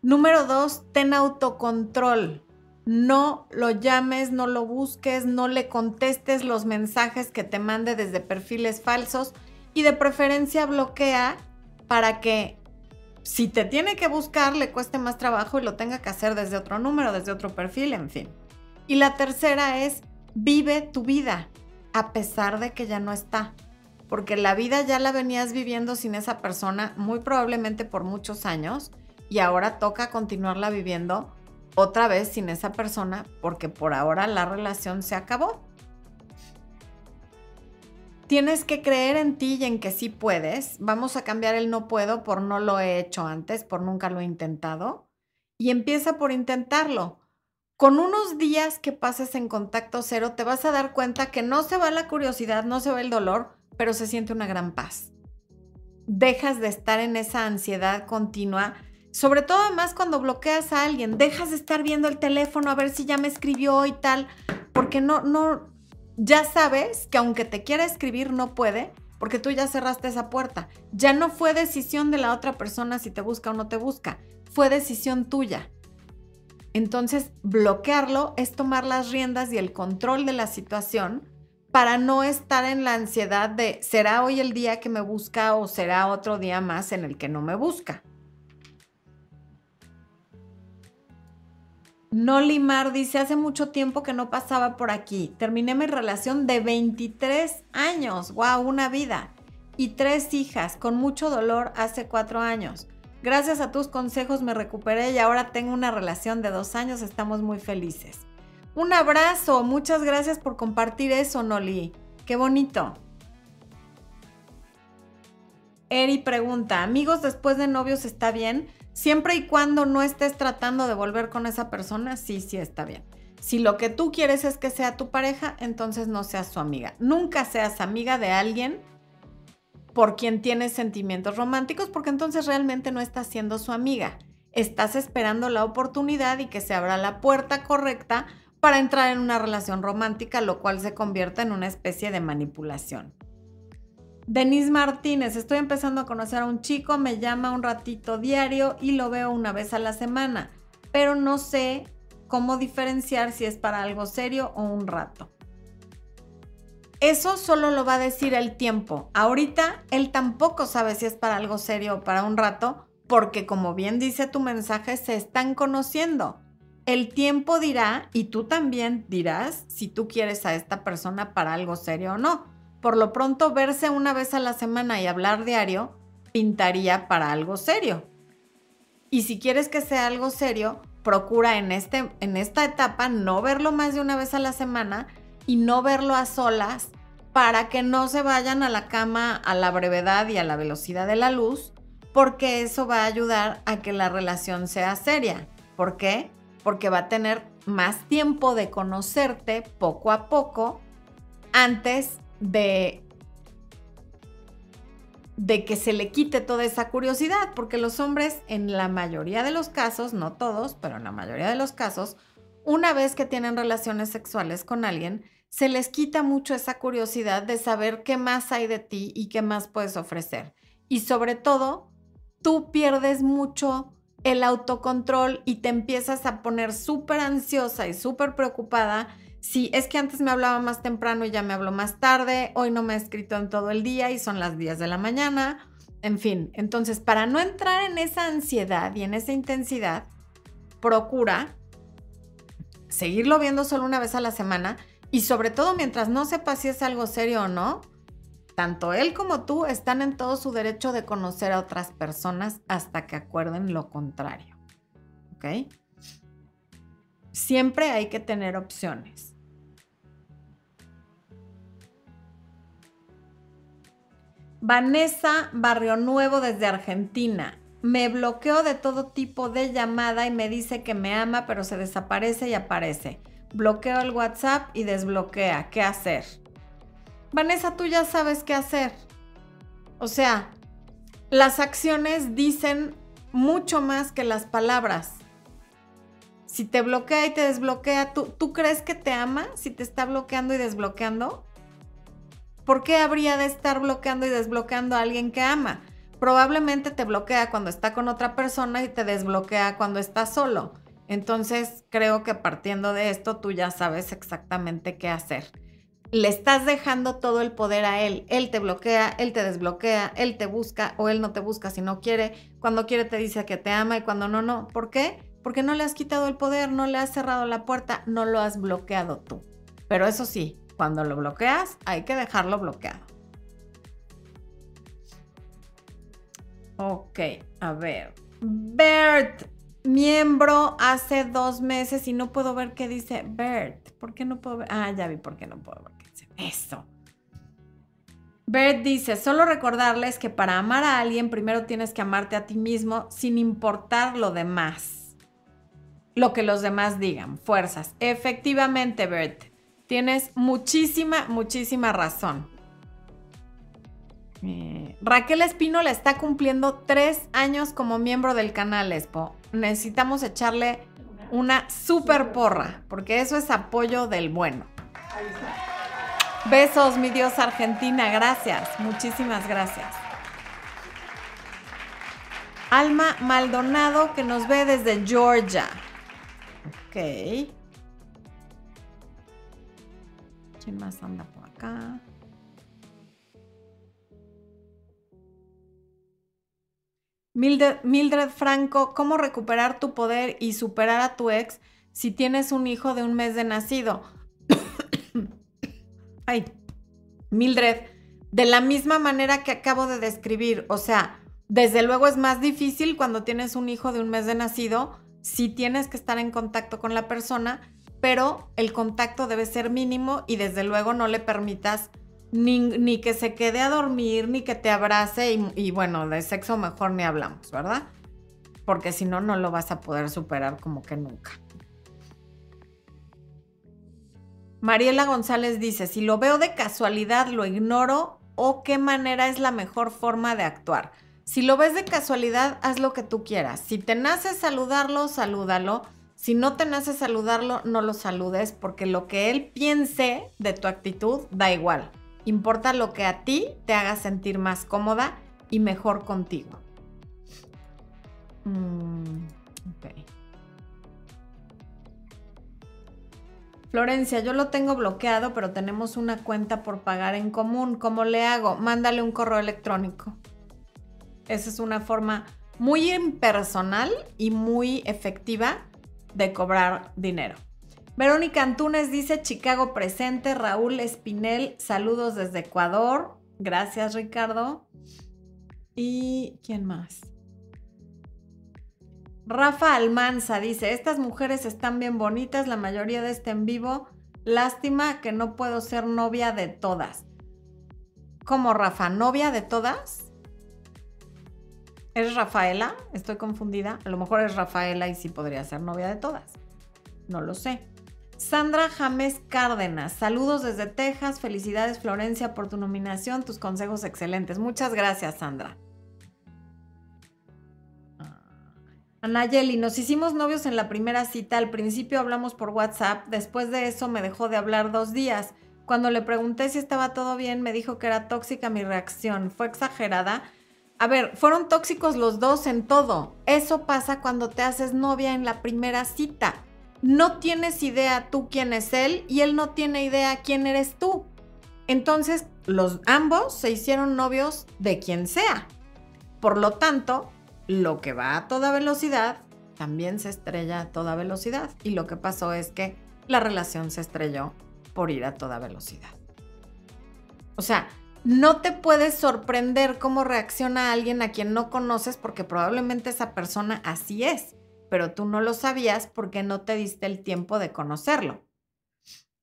Número dos, ten autocontrol. No lo llames, no lo busques, no le contestes los mensajes que te mande desde perfiles falsos y de preferencia bloquea para que si te tiene que buscar, le cueste más trabajo y lo tenga que hacer desde otro número, desde otro perfil, en fin. Y la tercera es, vive tu vida, a pesar de que ya no está. Porque la vida ya la venías viviendo sin esa persona, muy probablemente por muchos años, y ahora toca continuarla viviendo otra vez sin esa persona, porque por ahora la relación se acabó. Tienes que creer en ti y en que sí puedes. Vamos a cambiar el no puedo por no lo he hecho antes, por nunca lo he intentado. Y empieza por intentarlo. Con unos días que pases en contacto cero, te vas a dar cuenta que no se va la curiosidad, no se va el dolor, pero se siente una gran paz. Dejas de estar en esa ansiedad continua, sobre todo además cuando bloqueas a alguien, dejas de estar viendo el teléfono a ver si ya me escribió y tal, porque no, no, ya sabes que aunque te quiera escribir no puede, porque tú ya cerraste esa puerta. Ya no fue decisión de la otra persona si te busca o no te busca, fue decisión tuya. Entonces, bloquearlo es tomar las riendas y el control de la situación para no estar en la ansiedad de será hoy el día que me busca o será otro día más en el que no me busca. No Limar dice, hace mucho tiempo que no pasaba por aquí. Terminé mi relación de 23 años, wow, una vida. Y tres hijas, con mucho dolor hace cuatro años. Gracias a tus consejos me recuperé y ahora tengo una relación de dos años, estamos muy felices. Un abrazo, muchas gracias por compartir eso, Noli. Qué bonito. Eri pregunta, amigos después de novios está bien? Siempre y cuando no estés tratando de volver con esa persona, sí, sí está bien. Si lo que tú quieres es que sea tu pareja, entonces no seas su amiga. Nunca seas amiga de alguien por quien tienes sentimientos románticos, porque entonces realmente no estás siendo su amiga. Estás esperando la oportunidad y que se abra la puerta correcta para entrar en una relación romántica, lo cual se convierte en una especie de manipulación. Denise Martínez, estoy empezando a conocer a un chico, me llama un ratito diario y lo veo una vez a la semana, pero no sé cómo diferenciar si es para algo serio o un rato. Eso solo lo va a decir el tiempo. Ahorita él tampoco sabe si es para algo serio o para un rato, porque como bien dice tu mensaje, se están conociendo. el tiempo dirá y tú también dirás si tú quieres a esta persona para algo serio o no. Por lo pronto, verse una vez a la semana y hablar diario pintaría para algo serio. Y si quieres que sea algo serio, procura en, este, en esta etapa no verlo más de una vez a la semana y no verlo a solas para que no se vayan a la cama a la brevedad y a la velocidad de la luz, porque eso va a ayudar a que la relación sea seria. ¿Por qué? Porque va a tener más tiempo de conocerte poco a poco antes de que se le quite toda esa curiosidad, porque los hombres en la mayoría de los casos, no todos, pero en la mayoría de los casos, una vez que tienen relaciones sexuales con alguien, se les quita mucho esa curiosidad de saber qué más hay de ti y qué más puedes ofrecer. Y sobre todo, tú pierdes mucho el autocontrol y te empiezas a poner súper ansiosa y súper preocupada Sí, es que antes me hablaba más temprano y ya me habló más tarde, hoy no me ha escrito en todo el día y son las 10 de la mañana, en fin, entonces para no entrar en esa ansiedad y en esa intensidad, procura seguirlo viendo solo una vez a la semana y sobre todo mientras no sepas si es algo serio o no, tanto él como tú están en todo su derecho de conocer a otras personas hasta que acuerden lo contrario. ¿Ok? Siempre hay que tener opciones. Vanessa Barrio Nuevo desde Argentina. Me bloqueó de todo tipo de llamada y me dice que me ama, pero se desaparece y aparece. Bloqueo el WhatsApp y desbloquea. ¿Qué hacer? Vanessa, tú ya sabes qué hacer. O sea, las acciones dicen mucho más que las palabras. Si te bloquea y te desbloquea, ¿tú, ¿tú crees que te ama si te está bloqueando y desbloqueando? ¿Por qué habría de estar bloqueando y desbloqueando a alguien que ama? Probablemente te bloquea cuando está con otra persona y te desbloquea cuando está solo. Entonces creo que partiendo de esto tú ya sabes exactamente qué hacer. Le estás dejando todo el poder a él. Él te bloquea, él te desbloquea, él te busca o él no te busca si no quiere. Cuando quiere te dice que te ama y cuando no, no. ¿Por qué? Porque no le has quitado el poder, no le has cerrado la puerta, no lo has bloqueado tú. Pero eso sí, cuando lo bloqueas, hay que dejarlo bloqueado. Ok, a ver. Bert, miembro hace dos meses y no puedo ver qué dice Bert. ¿Por qué no puedo ver? Ah, ya vi por qué no puedo ver qué dice. Eso. Bert dice, solo recordarles que para amar a alguien primero tienes que amarte a ti mismo sin importar lo demás. Lo que los demás digan, fuerzas. Efectivamente, Bert. Tienes muchísima, muchísima razón. Eh, Raquel Espino le está cumpliendo tres años como miembro del canal Expo. Necesitamos echarle una super porra, porque eso es apoyo del bueno. Besos, mi Dios Argentina, gracias, muchísimas gracias. Alma Maldonado que nos ve desde Georgia. Ok. ¿Quién más anda por acá? Mildred, Franco, ¿cómo recuperar tu poder y superar a tu ex si tienes un hijo de un mes de nacido? Ay, Mildred, de la misma manera que acabo de describir, o sea, desde luego es más difícil cuando tienes un hijo de un mes de nacido, si tienes que estar en contacto con la persona, pero el contacto debe ser mínimo y desde luego no le permitas ni, que se quede a dormir, ni que te abrace y, y, bueno, de sexo mejor ni hablamos, ¿verdad? Porque si no, no lo vas a poder superar como que nunca. Mariela González dice, si lo veo de casualidad, lo ignoro o qué manera es la mejor forma de actuar. Si lo ves de casualidad, haz lo que tú quieras. Si te nace saludarlo, salúdalo si no te nace saludarlo, no lo saludes porque lo que él piense de tu actitud da igual. Importa lo que a ti te haga sentir más cómoda y mejor contigo. Mm, Florencia, yo lo tengo bloqueado, pero tenemos una cuenta por pagar en común. ¿Cómo le hago? Mándale un correo electrónico. Esa es una forma muy impersonal y muy efectiva de cobrar dinero. Verónica Antunes dice Chicago presente, Raúl Espinel, saludos desde Ecuador. Gracias Ricardo. ¿Y quién más? Rafa Almanza dice, estas mujeres están bien bonitas, la mayoría de este en vivo. Lástima que no puedo ser novia de todas. ¿Cómo Rafa? ¿Novia de todas? ¿Es Rafaela? Estoy confundida. A lo mejor es Rafaela y sí podría ser novia de todas. No lo sé. Sandra James Cárdenas, saludos desde Texas. Felicidades Florencia por tu nominación, tus consejos excelentes. Muchas gracias, Sandra. Anayeli, nos hicimos novios en la primera cita. Al principio hablamos por WhatsApp. Después de eso me dejó de hablar dos días. Cuando le pregunté si estaba todo bien, me dijo que era tóxica mi reacción. ¿Fue exagerada? A ver, fueron tóxicos los dos en todo. Eso pasa cuando te haces novia en la primera cita. No tienes idea tú quién es él y él no tiene idea quién eres tú. Entonces, los ambos se hicieron novios de quien sea. Por lo tanto, lo que va a toda velocidad también se estrella a toda velocidad. Y lo que pasó es que la relación se estrelló por ir a toda velocidad. O sea, no te puedes sorprender cómo reacciona alguien a quien no conoces porque probablemente esa persona así es, pero tú no lo sabías porque no te diste el tiempo de conocerlo.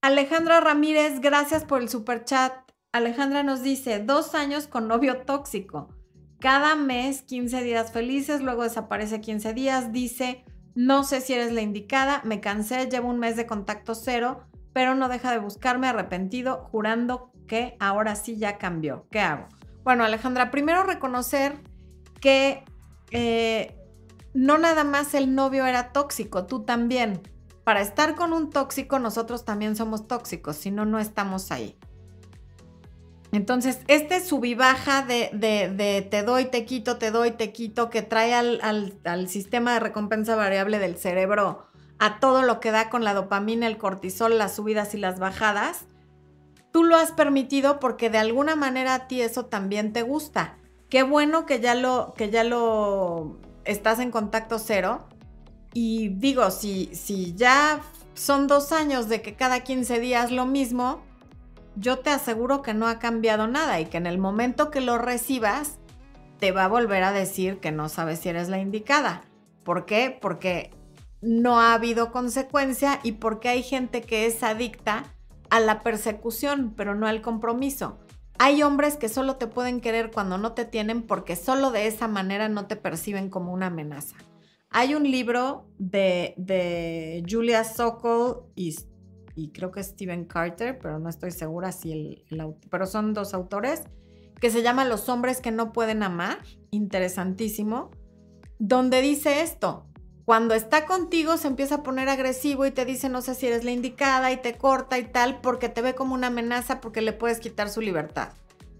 Alejandra Ramírez, gracias por el super chat. Alejandra nos dice, dos años con novio tóxico cada mes 15 días felices, luego desaparece 15 días, dice, no sé si eres la indicada, me cansé, llevo un mes de contacto cero, pero no deja de buscarme arrepentido, jurando que ahora sí ya cambió. ¿Qué hago? Bueno, Alejandra, primero reconocer que eh, no nada más el novio era tóxico, tú también. Para estar con un tóxico, nosotros también somos tóxicos, si no, no estamos ahí. Entonces, este sub y baja de, de, te doy, te quito, te doy, te quito, que trae al, al, sistema de recompensa variable del cerebro a todo lo que da con la dopamina, el cortisol, las subidas y las bajadas, tú lo has permitido porque de alguna manera a ti eso también te gusta. Qué bueno que ya lo, que ya lo estás en contacto cero. Y digo, si, si ya son dos años de que cada 15 días lo mismo, yo te aseguro que no ha cambiado nada y que en el momento que lo recibas, te va a volver a decir que no sabes si eres la indicada. ¿Por qué? Porque no ha habido consecuencia y porque hay gente que es adicta a la persecución, pero no al compromiso. Hay hombres que solo te pueden querer cuando no te tienen porque solo de esa manera no te perciben como una amenaza. Hay un libro de, de Julia Sokol y creo que Steven Carter, pero no estoy segura si el, el pero son dos autores, que se llama Los hombres que no pueden amar, interesantísimo, donde dice esto, cuando está contigo se empieza a poner agresivo y te dice no sé si eres la indicada y te corta y tal porque te ve como una amenaza porque le puedes quitar su libertad.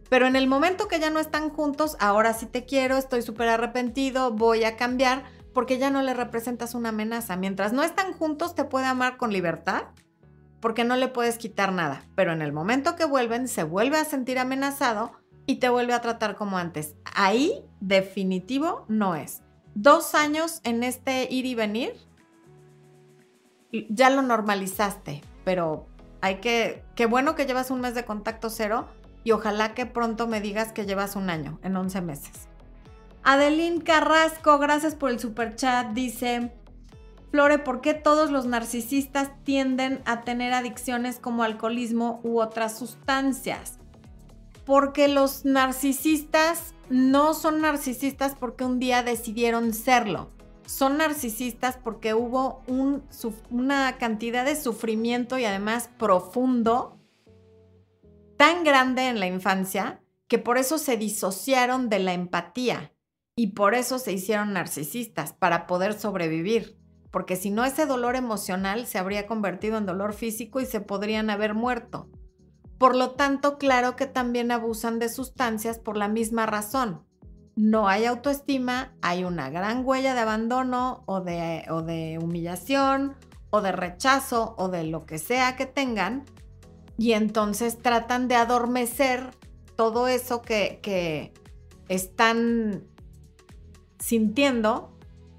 Pero en el momento que ya no están juntos, ahora sí te quiero, estoy súper arrepentido, voy a cambiar porque ya no le representas una amenaza. Mientras no están juntos, te puede amar con libertad porque no le puedes quitar nada, pero en el momento que vuelven se vuelve a sentir amenazado y te vuelve a tratar como antes. Ahí definitivo no es. Dos años en este ir y venir, ya lo normalizaste, pero hay que, qué bueno que llevas un mes de contacto cero y ojalá que pronto me digas que llevas un año, en 11 meses. Adeline Carrasco, gracias por el super chat, dice, Flore, ¿por qué todos los narcisistas tienden a tener adicciones como alcoholismo u otras sustancias? Porque los narcisistas no son narcisistas porque un día decidieron serlo. Son narcisistas porque hubo una cantidad de sufrimiento y además profundo tan grande en la infancia que por eso se disociaron de la empatía y por eso se hicieron narcisistas, para poder sobrevivir porque si no ese dolor emocional se habría convertido en dolor físico y se podrían haber muerto. Por lo tanto, claro que también abusan de sustancias por la misma razón. No hay autoestima, hay una gran huella de abandono o de, humillación o de rechazo o de lo que sea que tengan y entonces tratan de adormecer todo eso que, que están sintiendo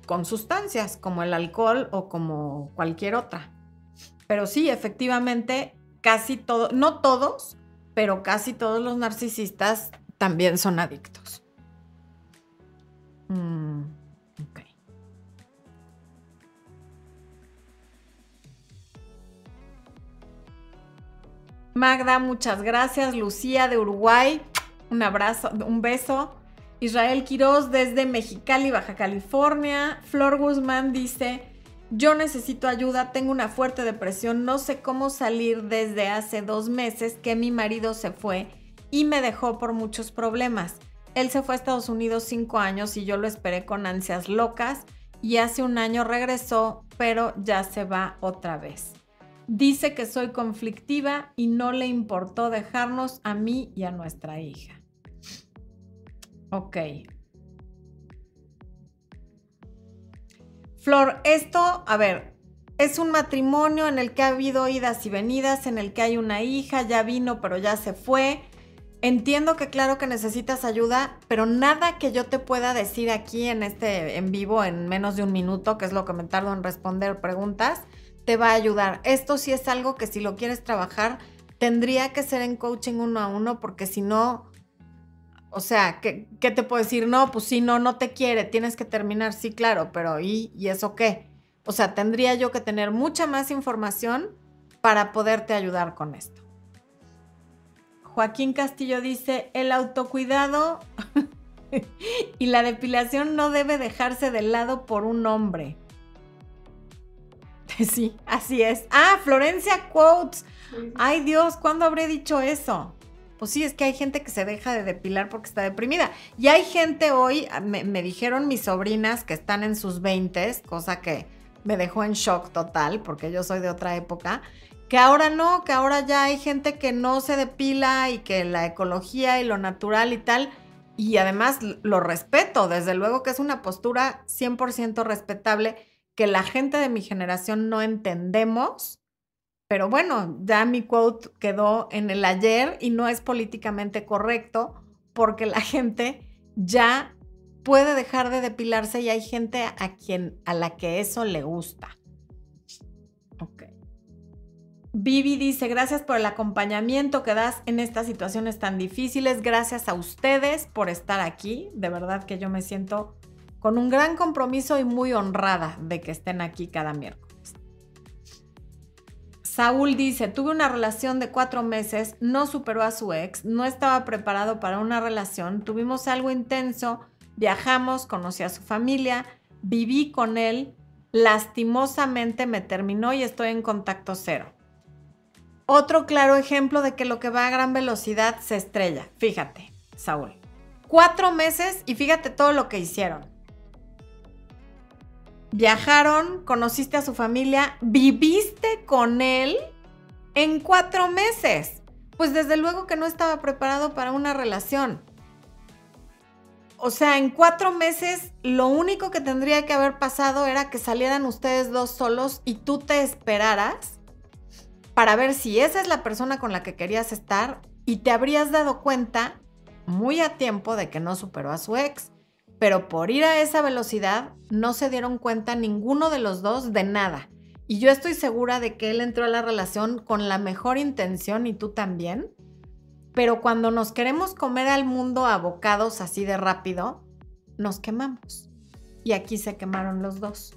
con sustancias como el alcohol o como cualquier otra. Pero sí, efectivamente, casi todos, no todos, pero casi todos los narcisistas también son adictos. Mm, Magda, muchas gracias. Lucía de Uruguay, un abrazo, un beso. Israel Quiroz desde Mexicali, Baja California. Flor Guzmán dice, yo necesito ayuda, tengo una fuerte depresión, no sé cómo salir desde hace dos meses que mi marido se fue y me dejó por muchos problemas. Él se fue a Estados Unidos cinco años y yo lo esperé con ansias locas y hace un año regresó, pero ya se va otra vez. Dice que soy conflictiva y no le importó dejarnos a mí y a nuestra hija. Ok. Flor, esto, a ver, es un matrimonio en el que ha habido idas y venidas, en el que hay una hija, ya vino, pero ya se fue. Entiendo que claro que necesitas ayuda, pero nada que yo te pueda decir aquí en este en vivo en menos de un minuto, que es lo que me tardo en responder preguntas, te va a ayudar. Esto sí es algo que si lo quieres trabajar, tendría que ser en coaching uno a uno, porque si no, o sea, ¿qué, te puedo decir? No, pues sí, no, no te quiere, tienes que terminar, sí, claro, pero ¿y, ¿y eso qué? O sea, tendría yo que tener mucha más información para poderte ayudar con esto. Joaquín Castillo dice, el autocuidado y la depilación no debe dejarse de lado por un hombre. Sí, así es. Ah, Florencia Quotes. Ay Dios, ¿cuándo habré dicho eso? Pues sí, es que hay gente que se deja de depilar porque está deprimida. Y hay gente hoy, ah, me, dijeron mis sobrinas que están en sus 20, cosa que me dejó en shock total, porque yo soy de otra época, que ahora no, que ahora ya hay gente que no se depila y que la ecología y lo natural y tal, y además lo respeto, desde luego que es una postura 100% respetable que la gente de mi generación no entendemos pero bueno, ya mi quote quedó en el ayer y no es políticamente correcto porque la gente ya puede dejar de depilarse y hay gente a quien a la que eso le gusta. Ok. Vivi dice, gracias por el acompañamiento que das en estas situaciones tan difíciles. Gracias a ustedes por estar aquí. De verdad que yo me siento con un gran compromiso y muy honrada de que estén aquí cada miércoles. Saúl dice, tuve una relación de cuatro meses, no superó a su ex, no estaba preparado para una relación, tuvimos algo intenso, viajamos, conocí a su familia, viví con él, lastimosamente me terminó y estoy en contacto cero. Otro claro ejemplo de que lo que va a gran velocidad se estrella. Fíjate, Saúl. Cuatro meses y fíjate todo lo que hicieron viajaron, conociste a su familia, viviste con él en cuatro meses. Pues desde luego que no estaba preparado para una relación. O sea, en cuatro meses lo único que tendría que haber pasado era que salieran ustedes dos solos y tú te esperaras para ver si esa es la persona con la que querías estar y te habrías dado cuenta muy a tiempo de que no superó a su ex pero por ir a esa velocidad no se dieron cuenta ninguno de los dos de nada. Y yo estoy segura de que él entró a la relación con la mejor intención y tú también. Pero cuando nos queremos comer al mundo a bocados así de rápido, nos quemamos. Y aquí se quemaron los dos.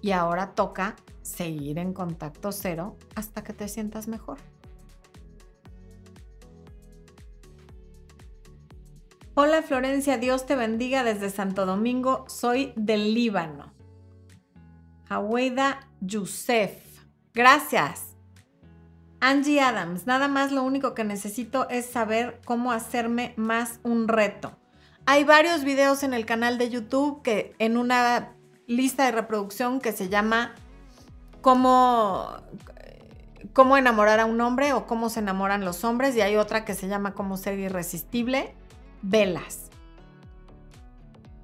Y ahora toca seguir en contacto cero hasta que te sientas mejor. Hola Florencia, Dios te bendiga desde Santo Domingo. Soy del Líbano. Haweida Yusef. Gracias. Angie Adams, nada más lo único que necesito es saber cómo hacerme más un reto. Hay varios videos en el canal de YouTube que en una lista de reproducción que se llama cómo, cómo enamorar a un hombre o cómo se enamoran los hombres y hay otra que se llama cómo ser irresistible velas.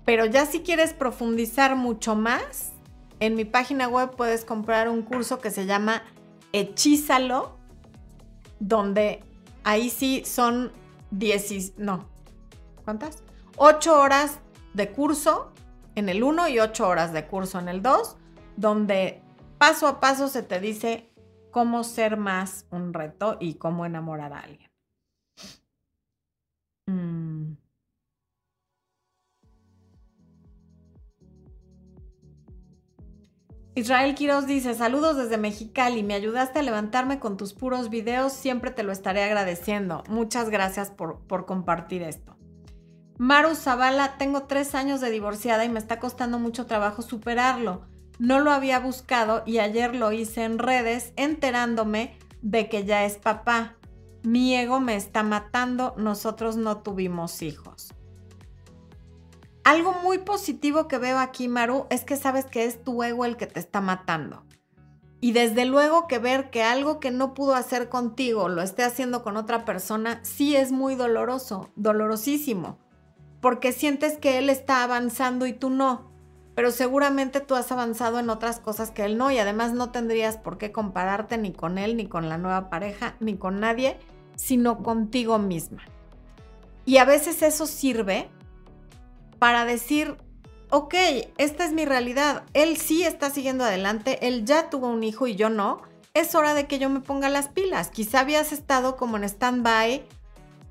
Pero ya si quieres profundizar mucho más, en mi página web puedes comprar un curso que se llama Hechízalo, donde ahí sí son 10, no, ¿cuántas? 8 horas de curso en el 1 y 8 horas de curso en el 2, donde paso a paso se te dice cómo ser más un reto y cómo enamorar a alguien. Mm. Israel Quiroz dice, saludos desde Mexicali, me ayudaste a levantarme con tus puros videos, siempre te lo estaré agradeciendo. Muchas gracias por, por compartir esto. Maru Zavala, tengo tres años de divorciada y me está costando mucho trabajo superarlo. No lo había buscado y ayer lo hice en redes enterándome de que ya es papá. Mi ego me está matando, nosotros no tuvimos hijos. Algo muy positivo que veo aquí, Maru, es que sabes que es tu ego el que te está matando. Y desde luego que ver que algo que no pudo hacer contigo lo esté haciendo con otra persona, sí es muy doloroso, dolorosísimo, porque sientes que él está avanzando y tú no. Pero seguramente tú has avanzado en otras cosas que él no y además no tendrías por qué compararte ni con él, ni con la nueva pareja, ni con nadie, sino contigo misma. Y a veces eso sirve para decir, ok, esta es mi realidad, él sí está siguiendo adelante, él ya tuvo un hijo y yo no, es hora de que yo me ponga las pilas. Quizá habías estado como en stand-by,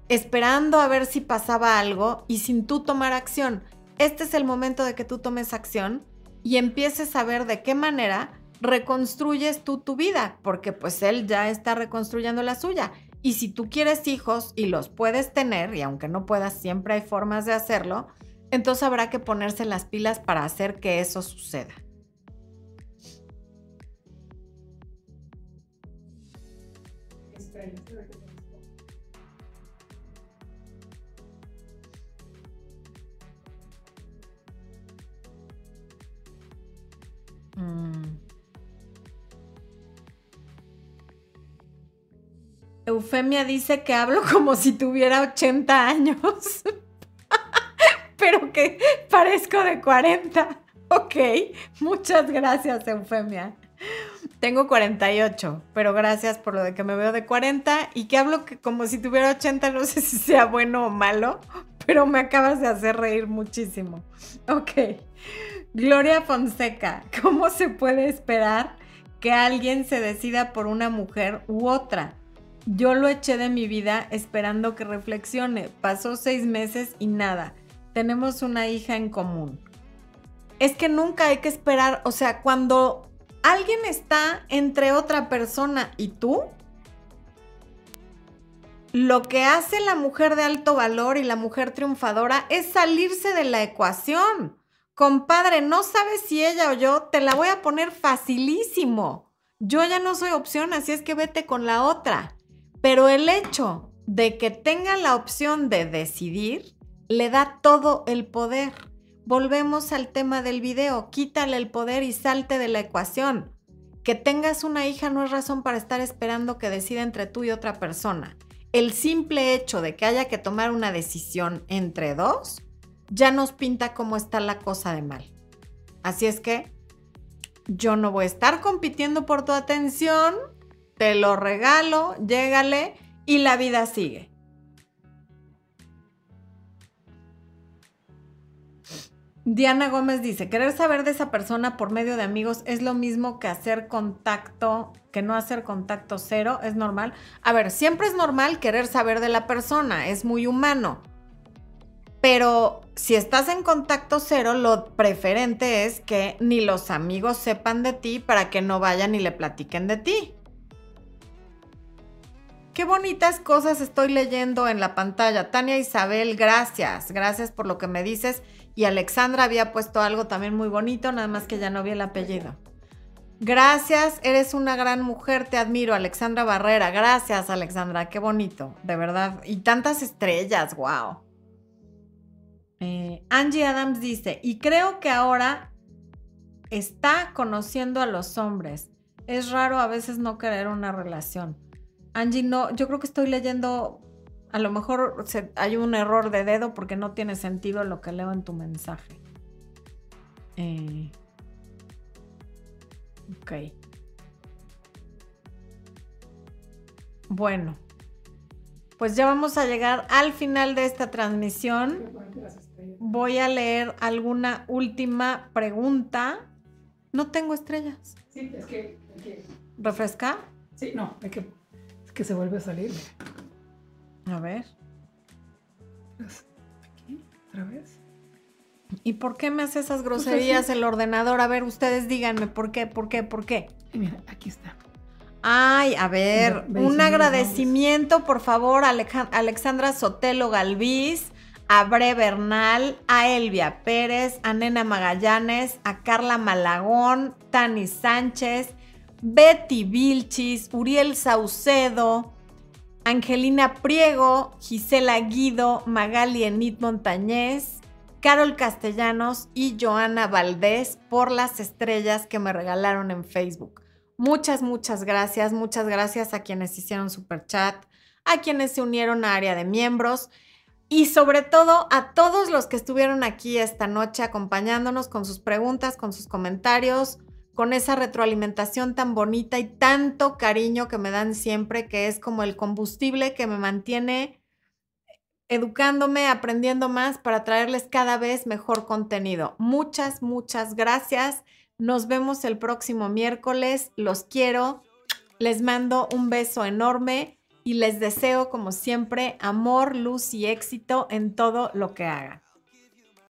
esperando a ver si pasaba algo y sin tú tomar acción. Este es el momento de que tú tomes acción y empieces a ver de qué manera reconstruyes tú tu vida, porque pues él ya está reconstruyendo la suya. Y si tú quieres hijos y los puedes tener, y aunque no puedas, siempre hay formas de hacerlo, entonces habrá que ponerse las pilas para hacer que eso suceda. Mm. Eufemia dice que hablo como si tuviera 80 años. pero que parezco de 40. Ok, muchas gracias, Eufemia. Tengo 48, pero gracias por lo de que me veo de 40 y que hablo que como si tuviera 80, no sé si sea bueno o malo, pero me acabas de hacer reír muchísimo. Ok. Gloria Fonseca, ¿cómo se puede esperar que alguien se decida por una mujer u otra? Yo lo eché de mi vida esperando que reflexione. Pasó seis meses y nada tenemos una hija en común. Es que nunca hay que esperar, o sea, cuando alguien está entre otra persona y tú, lo que hace la mujer de alto valor y la mujer triunfadora es salirse de la ecuación. Compadre, no sabes si ella o yo, te la voy a poner facilísimo. Yo ya no soy opción, así es que vete con la otra. Pero el hecho de que tenga la opción de decidir le da todo el poder. Volvemos al tema del video, quítale el poder y salte de la ecuación. Que tengas una hija no es razón para estar esperando que decida entre tú y otra persona. El simple hecho de que haya que tomar una decisión entre dos ya nos pinta cómo está la cosa de mal. Así es que yo no voy a estar compitiendo por tu atención, te lo regalo, llégale y la vida sigue. Diana Gómez dice, querer saber de esa persona por medio de amigos es lo mismo que hacer contacto, que no hacer contacto cero, es normal. A ver, siempre es normal querer saber de la persona, es muy humano. Pero si estás en contacto cero, lo preferente es que ni los amigos sepan de ti para que no vayan y le platiquen de ti. Qué bonitas cosas estoy leyendo en la pantalla. Tania Isabel, gracias. Gracias por lo que me dices. Y Alexandra había puesto algo también muy bonito, nada más que ya no vi el apellido. Gracias, eres una gran mujer, te admiro, Alexandra Barrera. Gracias, Alexandra, qué bonito, de verdad. Y tantas estrellas, wow. Eh, Angie Adams dice, y creo que ahora está conociendo a los hombres. Es raro a veces no querer una relación. Angie, no, yo creo que estoy leyendo a lo mejor hay un error de dedo porque no tiene sentido lo que leo en tu mensaje. Eh, ok. Bueno, pues ya vamos a llegar al final de esta transmisión. Voy a leer alguna última pregunta. No tengo estrellas. Sí, es que... ¿Refresca? Sí, no, es que, es que se vuelve a salir. A ver. Pues, aquí, otra vez. ¿Y por qué me hace esas groserías el ordenador? A ver, ustedes díganme, ¿por qué? ¿Por qué? ¿Por qué? Y mira, aquí está. Ay, a ver, un agradecimiento, por favor, a Alexandra Sotelo Galvis, a Bre Bernal, a Elvia Pérez, a Nena Magallanes, a Carla Malagón, Tani Sánchez, Betty Vilchis, Uriel Saucedo, Angelina Priego, Gisela Guido, Magali Enid Montañez, Carol Castellanos y Joana Valdés por las estrellas que me regalaron en Facebook. Muchas, muchas gracias. Muchas gracias a quienes hicieron super chat, a quienes se unieron a área de miembros y sobre todo a todos los que estuvieron aquí esta noche acompañándonos con sus preguntas, con sus comentarios, con esa retroalimentación tan bonita y tanto cariño que me dan siempre, que es como el combustible que me mantiene educándome, aprendiendo más para traerles cada vez mejor contenido. Muchas, muchas gracias. Nos vemos el próximo miércoles. Los quiero. Les mando un beso enorme y les deseo, como siempre, amor, luz y éxito en todo lo que hagan.